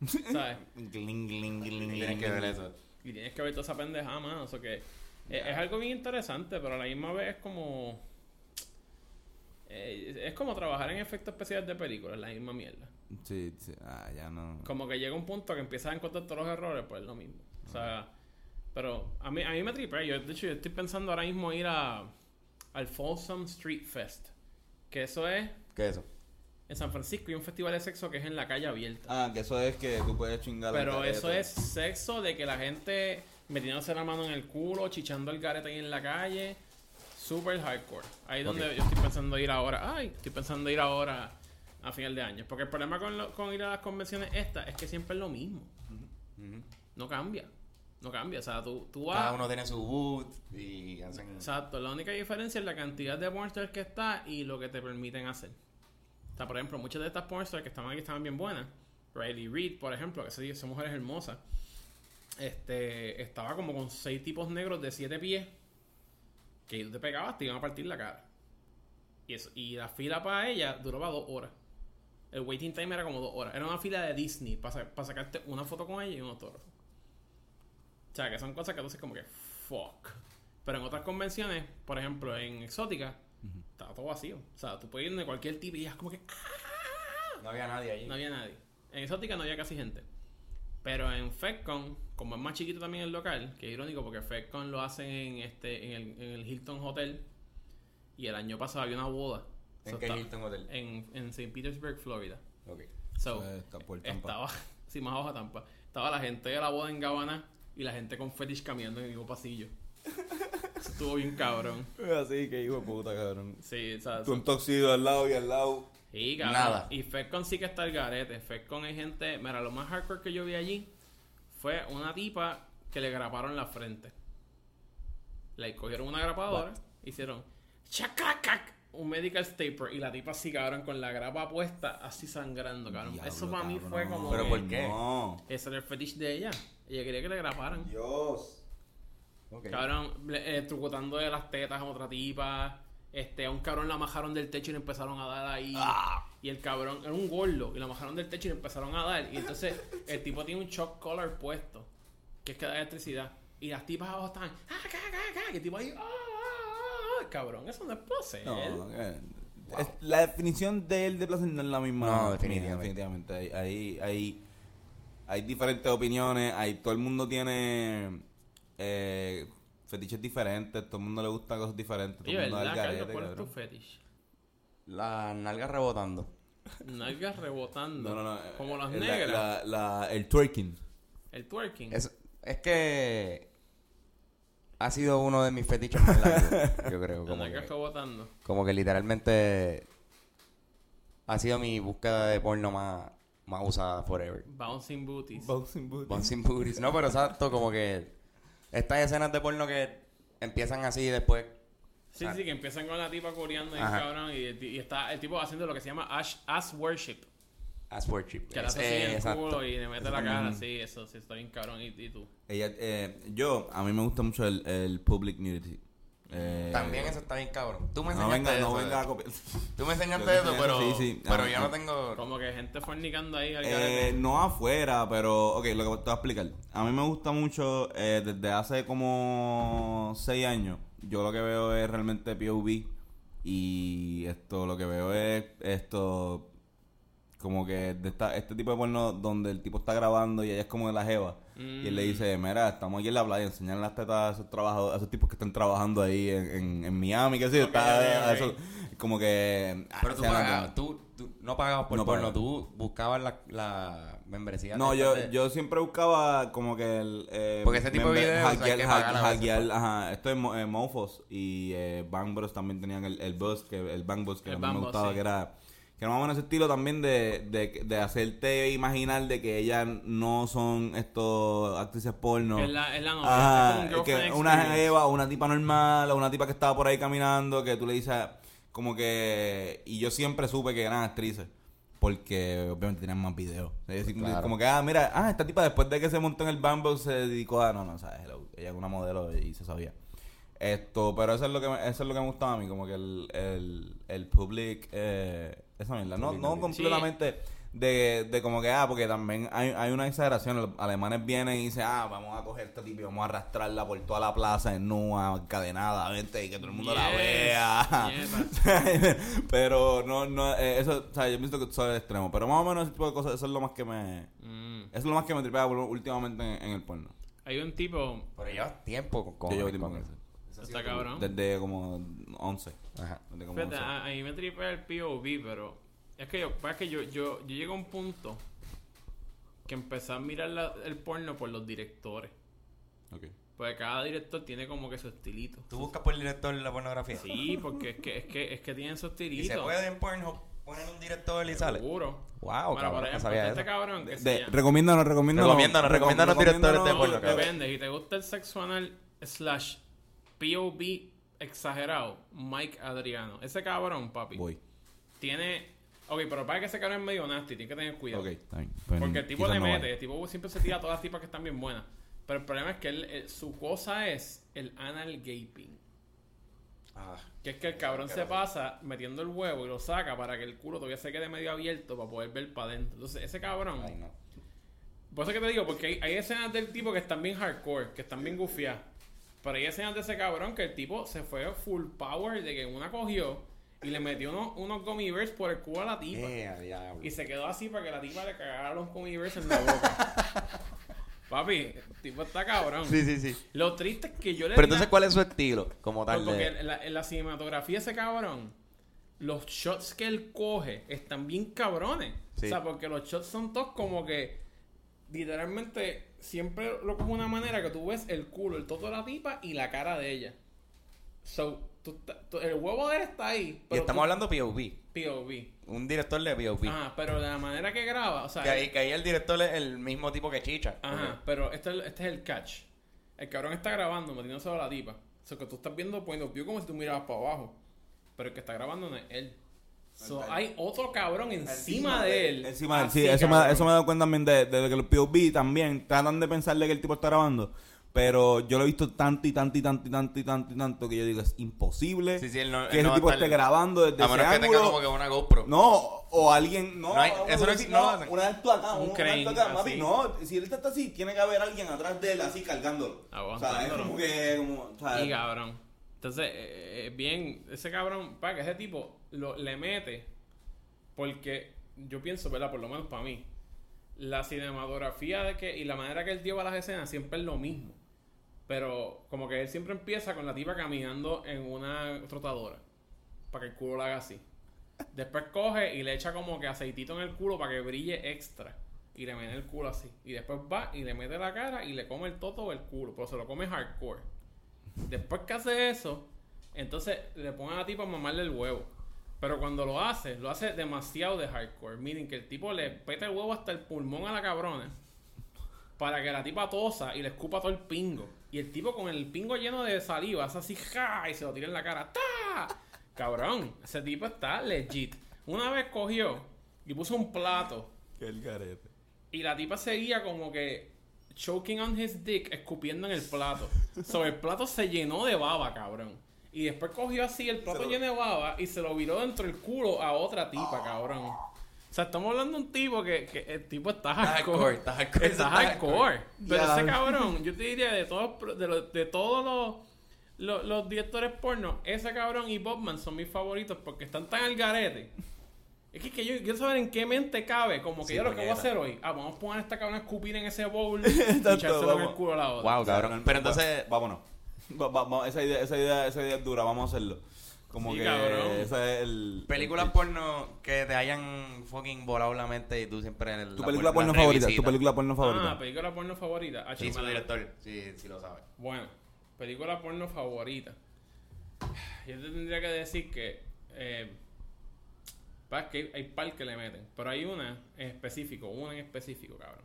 ¿Sabes? Gling, gling, gling, Tienes que ver eso. Y tienes que ver toda esa pendejada, mano. O sea que es, es algo bien interesante, pero a la misma vez es como. eh, es como trabajar en efectos especiales de películas, la misma mierda. Sí, sí. Ah, ya no. Como que llega un punto que empiezas a encontrar todos los errores, pues es lo mismo. O sea, pero a mí, a mí me tripea. Yo, de hecho, yo estoy pensando ahora mismo ir a, al Folsom Street Fest. Que eso es ¿Qué es eso? En San Francisco y un festival de sexo que es en la calle abierta. Ah, que eso es que tú puedes chingar. Pero eso garete. es sexo de que la gente metiéndose la mano en el culo, chichando el garete ahí en la calle. Super hardcore. Ahí es donde yo estoy pensando ir ahora. Ay, estoy pensando ir ahora a final de año. Porque el problema con, lo- con ir a las convenciones estas es que siempre es lo mismo. No cambia. No cambia. O sea, tú, tú vas. Cada uno tiene su boot y hacen... Exacto. La única diferencia es la cantidad de pornstars que está y lo que te permiten hacer. Por ejemplo, muchas de estas pornstars que estaban aquí estaban bien buenas. Riley Reid, por ejemplo, que esa, esa mujer es hermosa. Este, estaba como con seis tipos negros de siete pies. Que tú te pegabas, te iban a partir la cara. Y, eso, y la fila para ella duraba dos horas. El waiting time era como dos horas. Era una fila de Disney para, sacarte una foto con ella y un autógrafo. O sea, que son cosas que haces como que fuck. Pero en otras convenciones, por ejemplo, en Exótica, estaba todo vacío. O sea, tú puedes ir de cualquier tipo y es como que No había nadie allí. no había nadie. En Exótica no había casi gente. Pero en FedCon, como es más chiquito también el local, que es irónico porque FedCon lo hacen en este en el, en el Hilton Hotel. Y el año pasado había una boda. ¿En So, qué está- Hilton Hotel? En, en St. Petersburg, Florida. Ok. So, Eh, está por Tampa. estaba, sí, más abajo Tampa. Estaba la gente de la boda en Gabana y la gente con fetish caminando en el mismo pasillo. Estuvo bien cabrón. Así que hijo de puta, cabrón. Sí, sea, Tú un toxido al lado y al lado. Sí, cabrón. Nada. Y FedCon sí que está el garete. FedCon hay gente. Mira, lo más hardcore que yo vi allí fue una tipa que le graparon la frente. Le cogieron una grapadora, hicieron chacacac, un medical stapler y la tipa así, cabrón, con la grapa puesta, así sangrando, cabrón. Diablo, Eso para mí fue como. ¿Pero que- por qué? No. Ese era el fetish de ella. Ella quería que le graparan. Dios. Ok. Cabrón, eh, trucotando de las tetas a otra tipa. Este, a un cabrón la majaron del techo y le empezaron a dar ahí. Ah. Y el cabrón, era un gordo, y la majaron del techo y le empezaron a dar. Y entonces el tipo tiene un shock collar puesto, que es que da electricidad. Y las tipas abajo están, ah, ca, ca, ca", y el tipo ahí, ah, ah, ah". cabrón, eso no es placer. No, eh, es- la definición de él de placer no es la misma. No, definitivamente. definitivamente. Hay, hay, hay, hay diferentes opiniones. Hay, todo el mundo tiene eh, fetiches diferentes. Todo el mundo le gustan cosas diferentes. Todo el mundo verdad, al Carlos, garete, ¿cuál es tu fetish? La nalga rebotando. Nalgas rebotando. No, no, no. Como las eh, la- negras. la- la- el twerking. El twerking. Es, es que ha sido uno de mis fetiches más largos, yo creo. Como que, rebotando. como que literalmente ha sido mi búsqueda de porno más, más usada forever. Bouncing booties. Bouncing booty. Bouncing booties. No, pero exacto, como que estas escenas de porno que empiezan así y después... Sí, sí, que empiezan con la tipa coreando y Ajá. cabrón. Y, está el tipo haciendo lo que se llama ash, ass worship. As worship. Que hace Eh, así el exacto. culo y le mete la cara. Sí, eso sí, está bien cabrón. ¿Y, y tú? Ella, eh, yo, a mí me gusta mucho el, el public nudity. Eh, También eso está bien cabrón. Tú me No enseñaste venga, eso. no venga a copiar. Tú me enseñaste eso, pero, sí, sí. pero Ah, yo no tengo... Como que gente fornicando ahí al Eh, no afuera, pero ok, lo que te voy a explicar. A mí me gusta mucho, eh, desde hace como 6 años, yo lo que veo es realmente POV y esto, lo que veo es esto, como que de esta, este tipo de porno donde el tipo está grabando y ella es como de la jeva. Y él le dice, mira, estamos aquí en la playa, enseñan las tetas a esos trabajadores, a esos tipos que están trabajando ahí en, en, en Miami, que sí, está, eso, como que... ah, Pero tú, pagabas, no pagabas por No porno, pagaba. tú buscabas la, la membresía. No, yo, de- yo siempre buscaba como que el... eh, Porque ese tipo de videos hay hackear, que hack- pagar a veces, hackear, pues. ajá, esto es Mo- eh, Mofos y eh, Bang Bros también tenían el, el buzz, que, el Bang Bus que El a mí Bang me gustaba, sí. que era... Que era más o menos ese estilo también de, de, de hacerte imaginar de que ellas no son estos actrices porno. Es la, es. Ajá, que una jeva, una tipa normal, o una tipa que estaba por ahí caminando, que tú le dices como que... Y yo siempre supe que eran actrices. porque obviamente tenían más videos. Es decir, Claro. Como que, ah, mira, ah, esta tipa después de que se montó en el bamboo se dedicó a, no, no, sabes, hello, ella es una modelo y se sabía. Esto, pero eso es lo que me, eso es lo que me gustaba a mí, como que el, el, el public, eh, esa mierda, no, no completamente de, de como que, ah, porque también hay, hay una exageración, los alemanes vienen y dicen, ah, vamos a coger esta tipa y vamos a arrastrarla por toda la plaza en nua, encadenada, vente, y que todo el mundo la Yes, vea. pero no, no, eh, eso, o sea, yo pienso que es el extremo, pero más o menos ese tipo de cosas, eso es lo más que me, Mm. eso es lo más que me tripea últimamente en, en el porno. Hay un tipo, Pero llevas tiempo con, con Que llevo tiempo con con eso. Está cabrón. Desde como 11. Ajá. Desde como Fíjate, 11. a, a mí me tripea el POV, pero es que yo, es que yo, yo, yo llego a un punto que empecé a mirar la- el porno por los directores. Ok. Porque cada director tiene como que su estilito. ¿Tú buscas por el director la pornografía? Sí, porque es que, es que, es que tienen su ¿Y estilito. se puede en Pornhub poner un director y sale? Seguro. Wow, Bueno, cabrón, no ejemplo, sabía este eso. cabrón que De, recomiéndanos, recomiéndanos. Recomiéndanos, recomiéndanos directores de porno, cabrón. Depende, si te gusta el sexo anal slash POV exagerado, Mike Adriano. Ese cabrón, papi, Voy. tiene... Ok, pero para que ese cabrón es medio nasty, tiene que tener cuidado. Ok, está bien. Pues, Porque el tipo le no mete, el tipo siempre se tira a todas las tipas que están bien buenas. Pero el problema es que él, él- su cosa es el anal gaping. Ah, Que es que el cabrón se pasa metiendo el huevo y lo saca para que el culo todavía se quede medio abierto para poder ver para adentro. Entonces, ese cabrón. ay, no. Por eso que te digo, porque hay, hay escenas del tipo que están bien hardcore, que están bien gufiadas. Pero hay escenas de ese cabrón que el tipo se fue full power de que una cogió y le metió unos, unos gummy bears por el culo a la tipa. Eh. Y se quedó así para que la tipa le cagara los gummy bears en la boca. Papi, el tipo está cabrón. Sí, sí, sí. Lo triste es que yo le Pero la- entonces, ¿cuál es su estilo? Como tal porque de... en la, en la cinematografía ese cabrón, los shots que él coge están bien cabrones. Sí. O sea, porque los shots son todos como que literalmente siempre lo de una manera que tú ves el culo, el toto de la tipa y la cara de ella. So, tú tú- el huevo de él está ahí. Y estamos tú- hablando POV. POV. Un director de POV. Ajá, pero de la manera que graba, o sea, Que ahí, que ahí el director es el mismo tipo que Chicha. Ajá, pero este, es el- este es el catch. El cabrón está grabando, metiéndose a la tipa. O sea, que tú estás viendo point of view como si tú mirabas para abajo. Pero el que está grabando no es él. So, hay otro cabrón encima de él. Encima de él, sí, eso me, eso me he dado cuenta también de, de que los POV también tratan de pensarle que el tipo está grabando. Pero yo lo he visto tanto y tanto y tanto y tanto y tanto y tanto que yo digo, es imposible Sí, sí, él no- que él ese no tipo esté grabando desde A ese menos que tenga ángulo. como que una GoPro. No, o alguien, no, No hay- eso no existe, no. una alto acá, Un un, crane, alto acá, papi, no, si él está así, tiene que haber alguien atrás de él así cargándolo. O sea, es como que, como, o sea, Y cabrón. Entonces, eh, eh, bien, ese cabrón, para que ese tipo lo, le mete. Porque yo pienso, ¿verdad? Por lo menos para mí. La cinematografía de que y la manera que él lleva las escenas siempre es lo mismo. Pero como que él siempre empieza con la tipa caminando en una trotadora. Para que el culo la haga así. Después coge y le echa como que aceitito en el culo para que brille extra. Y le mete el culo así. Y después va y le mete la cara y le come el toto o el culo. Pero se lo come hardcore. Después que hace eso, entonces le pone a la tipa a mamarle el huevo. Pero cuando lo hace, lo hace demasiado de hardcore. Meaning que el tipo le peta el huevo hasta el pulmón a la cabrona. Para que la tipa tosa y le escupa todo el pingo. Y el tipo con el pingo lleno de saliva hace así, ¡ja! Y se lo tira en la cara. ¡Ta! Cabrón, ese tipo está legit. Una vez cogió y puso un plato. que el garete. Y la tipa seguía como que choking on his dick, escupiendo en el plato. So el plato se llenó de baba, cabrón. Y después cogió así el plato lleno de baba y se lo viró dentro del culo a otra tipa, cabrón. O sea, estamos hablando de un tipo que, que el tipo está hardcore, está hardcore, Está hardcore. Pero ese cabrón, yo te diría de todos, de, los- de todos los, los, los directores porno, ese cabrón y Bobman son mis favoritos porque están tan al garete. Es que, que yo quiero saber en qué mente cabe. Como que Sí, yo lo que voy a hacer hoy. Ah, vamos a poner a esta cabrón a escupir en ese bowl y echárselo en el culo a la otra. Wow, cabrón. Pero entonces, vámonos. Va- va- va- esa, idea, esa, idea, esa idea es dura, vamos a hacerlo. Como Sí, que cabrón. ese es el. películas el- porno que te hayan fucking volado la mente y tú siempre en el. Tu la- película la porno favorita. Tu película porno Ah, favorita. película porno favorita. Ah, Sí, su director. Sí, sí lo sabe. Bueno, película porno favorita. Yo te tendría que decir que. Eh, que hay, par que le meten. Pero hay una en específico, una en específico, cabrón.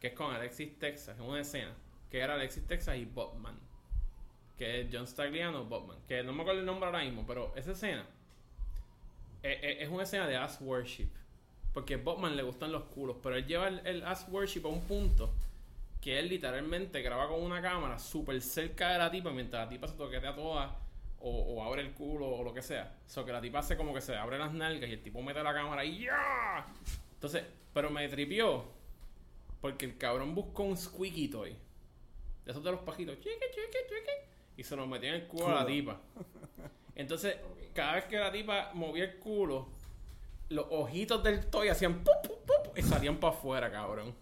Que es con Alexis Texas, en una escena. Que era Alexis Texas y Bobman. Que es John Stagliano Bobman. Que no me acuerdo el nombre ahora mismo, pero esa escena. eh, eh, es una escena de ass worship. Porque a Botman le gustan los culos, pero él lleva el, el ass worship a un punto que él literalmente graba con una cámara súper cerca de la tipa mientras la tipa se toquetea toda o, o abre el culo o lo que sea. O sea, que la tipa hace como que se abre las nalgas y el tipo mete la cámara y ¡ya! Entonces, pero me tripió porque el cabrón buscó un squeaky toy. De esos de los pajitos. Chiqui, chiqui, chiqui. Y se lo metía en el culo a la tipa. Entonces, cada vez que la tipa movía el culo, los ojitos del toy hacían pup, pup, pup, y salían para afuera, cabrón.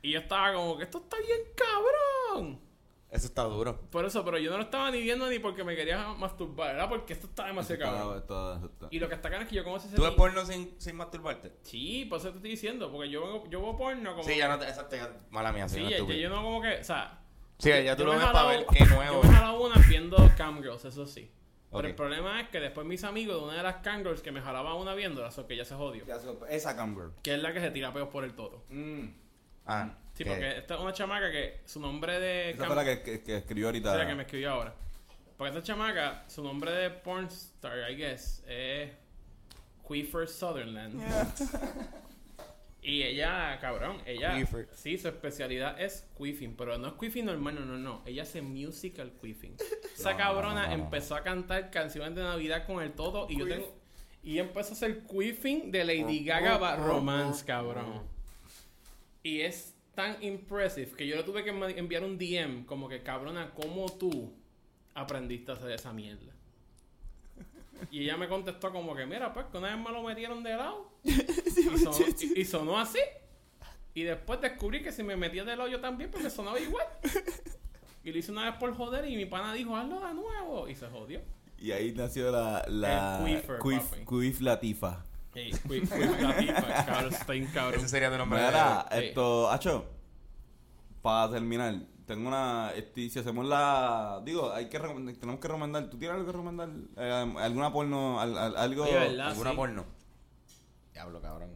Y yo estaba como que esto está bien cabrón. Eso está duro. Por eso, pero yo no lo estaba ni viendo ni porque me quería masturbar, era porque esto está demasiado cabrón. Y lo que está acá es que yo conocí ese ¿Tú ves porno sin, sin masturbarte? Sí, por eso te estoy diciendo, porque yo yo veo porno como Sí, ya no te... Exacto, ya- mala mía, sí, Sí, no ya, ya yo no como que, o sea, Sí, ya tú lo ves para ver qué nuevo. Yo me he jalado una viendo Camgirls, eso sí. Pero el problema es que después mis amigos de una de las Camgirls que me jalaban una viéndola, o que ya se jodió. Esa camber. Que es la que se tira peos por el todo. Ah, Sí, que- porque esta es una chamaca que su nombre de... Esa fue la que, que, que escribió ahorita. Sí, la que me escribió ahora. Porque esta chamaca, su nombre de pornstar, I guess, es Queefer Sutherland. Y ella, cabrón, ella... Queefer. Sí, su especialidad es queefing, pero no es queefing normal, no, no, no. Ella hace musical queefing. Esa No, cabrona no, no, no. empezó a cantar canciones de Navidad con el todo y yo tengo... Y empezó a hacer queefing de Lady Gaga ba- Romance, cabrón. Y es tan impressive que yo le tuve que enviar un DM como que, cabrona, ¿cómo tú aprendiste a hacer esa mierda? Y ella me contestó como que, mira, pues que una vez me lo metieron de lado. y, sonó, y- y sonó así. Y después descubrí que si me metía del hoyo también, pues me sonaba igual. Y lo hice una vez por joder y mi pana dijo, hazlo de nuevo. Y se jodió. Y ahí nació la. la El. Queef Latifa. Ey, fui, fui la tipa, cabrón, está bien cabrón. Ese sería tu nombre. Mira, Sí. esto, Hacho, para terminar, tengo una, este, si hacemos la, digo, hay que recomendar, tenemos que recomendar, ¿tú tienes algo que recomendar? Eh, ¿Alguna porno, al- al- algo? Oye, ¿verdad? ¿Alguna sí. porno? Diablo, cabrón.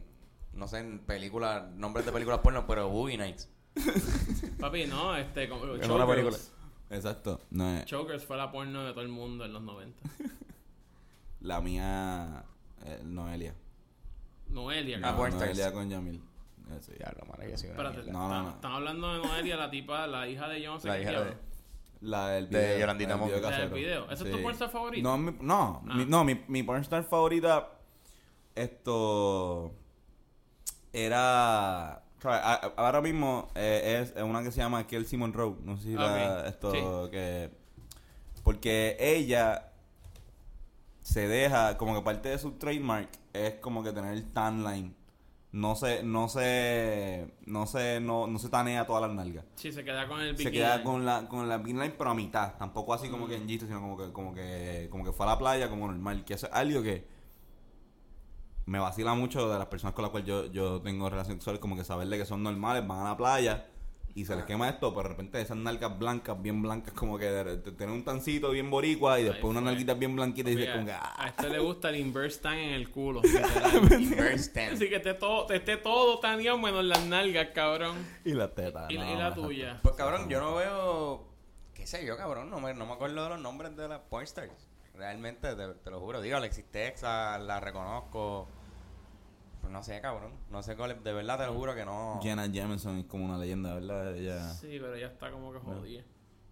No sé en películas, nombres de películas porno, pero Boogie Nights. Papi, no, este, como, Es una película. Exacto, no es, Chokers fue la porno de todo el mundo en los 90. la mía, eh, Noelia. Noelia, Ah, No, Stars. Noelia con Yamil. Eh, que Espérate. No, no, no. estamos hablando de Noelia, la tipa, la hija de sé La hija de- La del De video. Yolandita la del Monge. video La del casero. video. ¿Esa es tu pornstar favorita? No, mi, no, Ah. mi, no mi, mi pornstar favorita, esto, era, ahora mismo eh, es una que se llama Kelsey Monroe, no sé si la, Ok, esto, sí. que, porque ella se deja, como que parte de su trademark es como que tener el tan line. No se, no se, no se, no, no se tanea todas las nalgas Sí, se queda con el se bikini. queda con la con la bikini line pero a mitad tampoco así como que en Gito sino como que como que como que fue a la playa como normal que es algo que me vacila mucho de las personas con las cuales yo, yo tengo relación sexual como que saberle que son normales van a la playa y se les quema esto pero de repente esas nalgas blancas bien blancas como que tener un tancito bien boricua y después fue. nalguitas bien blanquitas y dices como que a ah. este le gusta el inverse tan en el culo. Inverse Ten. Así que esté todo, esté todo taneado menos las nalgas, cabrón. y las tetas Y, la tuya. Pues cabrón, yo no veo. ¿Qué sé yo, cabrón? No me, no me acuerdo de los nombres de las pornstars. Realmente, te, te lo juro. Digo, Alexis Texas, la reconozco. Pues no sé, cabrón. No sé cuál es. De verdad te lo juro que no. Jenna Jameson es como una leyenda ¿verdad? ella Sí, pero ya está como que jodida.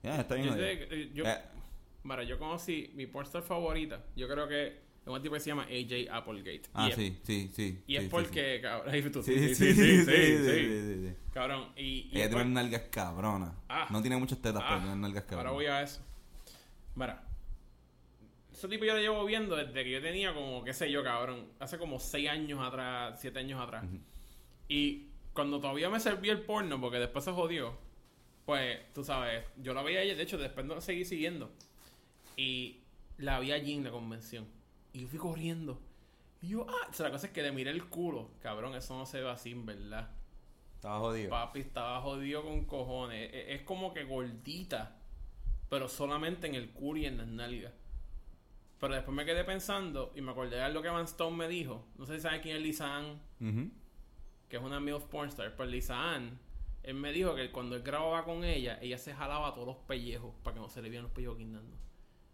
ya está bien Yo, sé yo, Eh, conocí mi pornstar favorita. Yo creo que es un tipo que se llama AJ Applegate. ah y sí sí sí Y es sí, sí, porque, cabrón. ahí tú- Sí, sí, sí, sí, sí, sí, sí. Cabrón, y, y Ella tiene por- nalgas cabronas. Ah. No tiene muchas tetas, Ah, pero tiene nalgas Ahora cabronas. voy a eso. Mira. Ese tipo yo lo llevo viendo desde que yo tenía como, qué sé yo, cabrón. Hace como 6 años atrás, 7 años atrás. Y cuando todavía me servía el porno, porque después se jodió, pues, tú sabes, yo la veía a ella, de hecho, después no la seguí siguiendo. Y la vi allí en la convención. Y yo fui corriendo. Y yo, ah, o sea, la cosa es que le miré el culo. Cabrón, eso no se ve así, en verdad. Estaba jodido. Papi estaba jodido con cojones. E- Es, como que gordita, pero solamente en el culo y en las nalgas. Pero después me quedé pensando y me acordé de lo que Van Stone me dijo. No sé si sabes quién es Lisa Ann, que es una MILF pornstar. Pues Lisa Ann, él me dijo que cuando él grababa con ella, ella se jalaba todos los pellejos para que no se le vieran los pellejos guindando.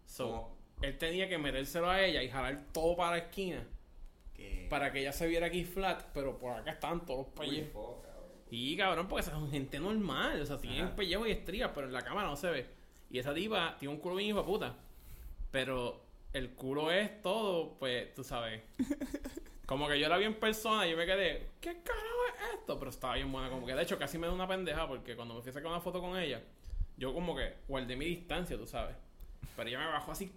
So, ¿Cómo? él tenía que metérselo a ella y jalar todo para la esquina. para que ella se viera aquí flat, pero por acá estaban todos los pellejos. Y cabrón, porque son gente normal, o sea, tienen pellejos y estrías, pero en la cámara no se ve. Y esa diva tiene un culo bien hijo de puta. Pero el culo es todo, pues, tú sabes. Como que yo la vi en persona y yo me quedé, ¿qué carajo es esto? Pero estaba bien buena, como que de hecho casi me da una pendeja porque cuando me fui a sacar una foto con ella, yo como que guardé mi distancia, tú sabes. Pero ella me bajó así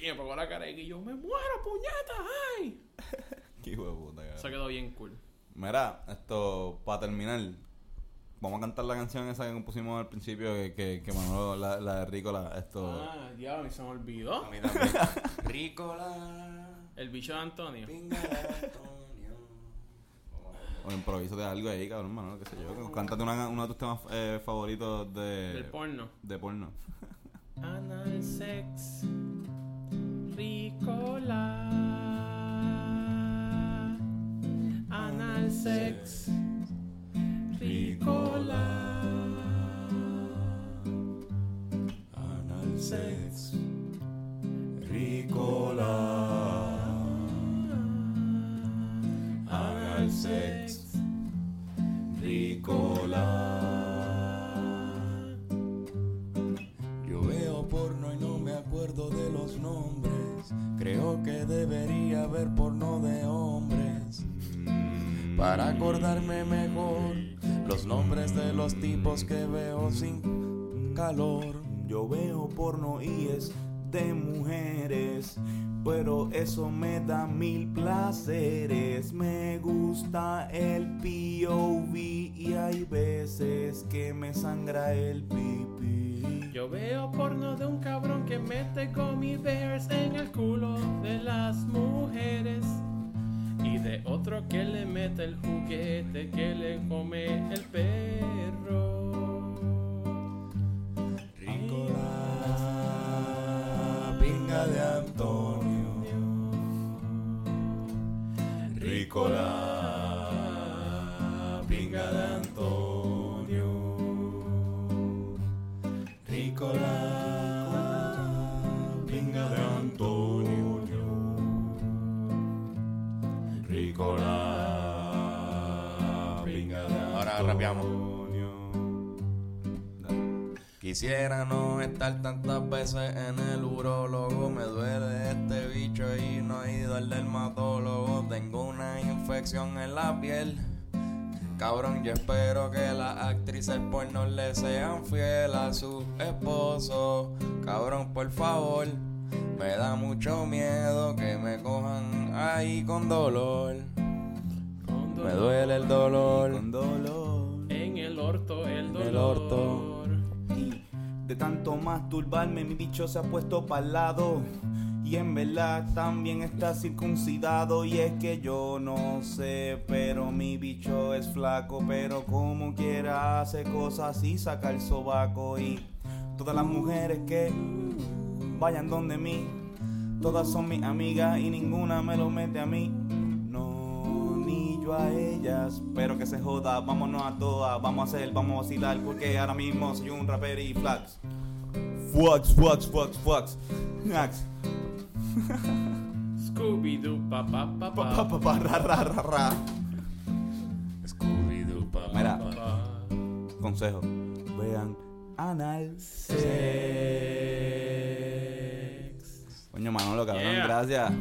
y me pegó la cara y yo, me muero, puñeta, ay. Qué de puta, cabrón. Eso quedó bien cool. Mira, esto, para terminar, vamos a cantar la canción esa que pusimos al principio, que, que, que Manolo, la, la de Rico, la, esto... Ah, diablo, a mí se me olvidó. A mí también. Ricola. El bicho de Antonio. Pinga de Antonio. O improviso de algo ahí, cabrón, Manolo, qué sé yo. Cántate una, uno de tus temas eh, favoritos de... Del porno. De porno. Anal sex. Ricola. Anal sex. Ricola. Anal sex. Ricola. Anal sex. Ricola. Yo veo porno y no me acuerdo de los nombres. Creo que debería haber porno de hombres. Para acordarme mejor los nombres de los tipos que veo sin calor. Yo veo porno y es de mujeres, pero eso me da mil placeres. Me gusta el POV y hay veces que me sangra el pipí. Yo veo porno de un cabrón que mete gummy bears en el culo de las mujeres. Y de otro que le mete el juguete que le come el perro. Ricola, pinga de Antonio. Ricola, Quisiera no estar tantas veces en el urólogo. Me duele este bicho y no he ido al dermatólogo. Tengo una infección en la piel. Cabrón, yo espero que las actrices porno le sean fiel a su esposo. Cabrón, por favor. Me da mucho miedo que me cojan ahí con dolor. Con Me duele el dolor. Con dolor. En el orto, el dolor. el orto. De tanto masturbarme, mi bicho se ha puesto para lado. Y en verdad también está circuncidado. Y es que yo no sé, pero mi bicho es flaco. Pero como quiera hace cosas y saca el sobaco. Y todas las mujeres que vayan donde mí, todas son mis amigas y ninguna me lo mete a mí. Yo a ellas, pero que se joda, vámonos a todas, vamos a hacer, vamos a vacilar, porque ahora mismo soy un rapper y flax. Flax, flax, flax, flax. Flax. Scooby-Doo, pa pa pa Pa, pa. pa, pa, pa, ra, ra, ra, ra. Scooby-Doo, pa, Mira. pa, pa. Consejo, vean Anal Sex. Coño, Manolo, cabrón, Yeah. gracias.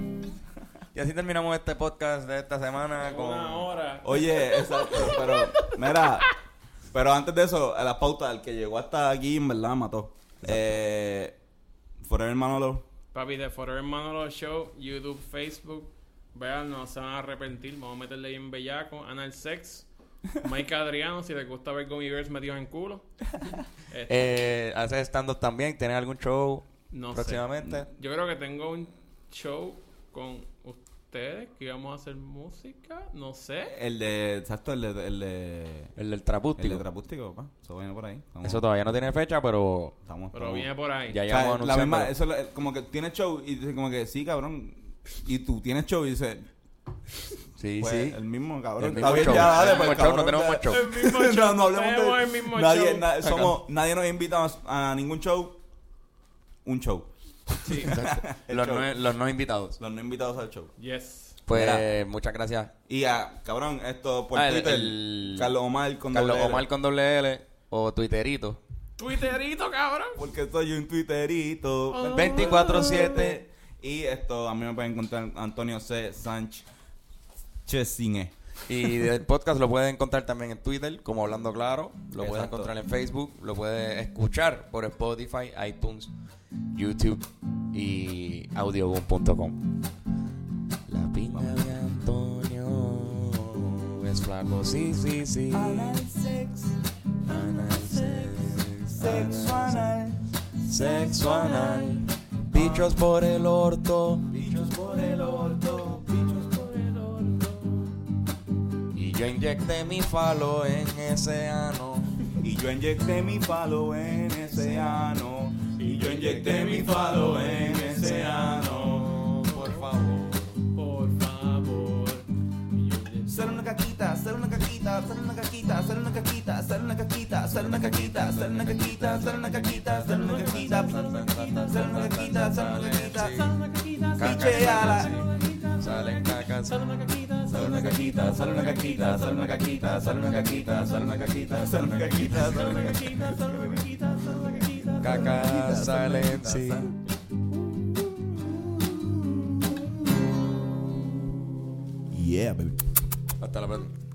Y así terminamos este podcast de esta semana con... Una hora. Oye, exacto, pero mira, pero antes de eso, a la pauta, el que llegó hasta aquí, en verdad, mató. Eh, Forever Manolo, Papi, de Forever Manolo Show, YouTube, Facebook. Vean, no se van a arrepentir. Vamos a meterle ahí en bellaco. Anal Sex. Mike Adriano, si les gusta ver Gummy Bears metidos en culo. Este, Eh, ¿Haces stand-up también? ¿Tienes algún show no sé. próximamente? Yo creo que tengo un show con ustedes que íbamos a hacer música. No sé. el de, exacto, el de, el de, El del el trapústico. de Trapústico, pa. Eso viene por ahí. Estamos- Eso todavía no tiene fecha, pero estamos, Pero estamos- viene por ahí. ya O sea, llevamos la anunciando. misma, eso es como que tiene show y dice como que sí, cabrón. Y tú tienes show y dices, Sí, pues, sí. el mismo, cabrón. El Está mismo bien, show. ya, dale, El pues, mismo show, no cabrón, tenemos más show. El mismo show. no hablemos Tenemos de el mismo nadie, show. na- somos, nadie nos invita a, a ningún show. Un show. Sí. Exacto. El los, no, los no invitados. Los no invitados al show. Yes. Pues Mira. muchas gracias. Y a, cabrón, esto por Ah, Twitter. el- Carlos Omar con Carlos doble L. Omar con doble L o Twitterito. Twitterito, cabrón. Porque soy un twitterito. Oh. 24-7. Y esto, a mí me pueden encontrar Antonio C. Sánchez Chesine. Y el podcast lo pueden encontrar también en Twitter, como Hablando Claro. Lo pueden encontrar en Facebook. Lo pueden escuchar por Spotify, iTunes, YouTube y audioboom.com. La piña de Antonio es flaco, sí, sí, sí. Anal sex. Sexo anal. Sexo anal. Bichos por el orto. Bichos por el orto. Bichos por el orto. Y yo inyecté mi falo en ese ano. Y yo inyecté mi falo en ese ano. Y yo inyecté mi falo en ese ano. Por favor. Por favor. Sale una caquita, sale una caquita, sale una caquita, sale una caquita, sale una caquita, sale una caquita, sale una caquita, sale una caquita, sale una caquita, sale una caquita, sale una caquita, sale una caquita, Picheala. Salen cacas. Sale una caquita, sale una caquita, sale una caquita, sale una caquita, sale una caquita, sale una caquita, sale una caquita, sale una caquita, sale una caquita. Cacas salen, sí. Yeah, baby. Hasta la próxima.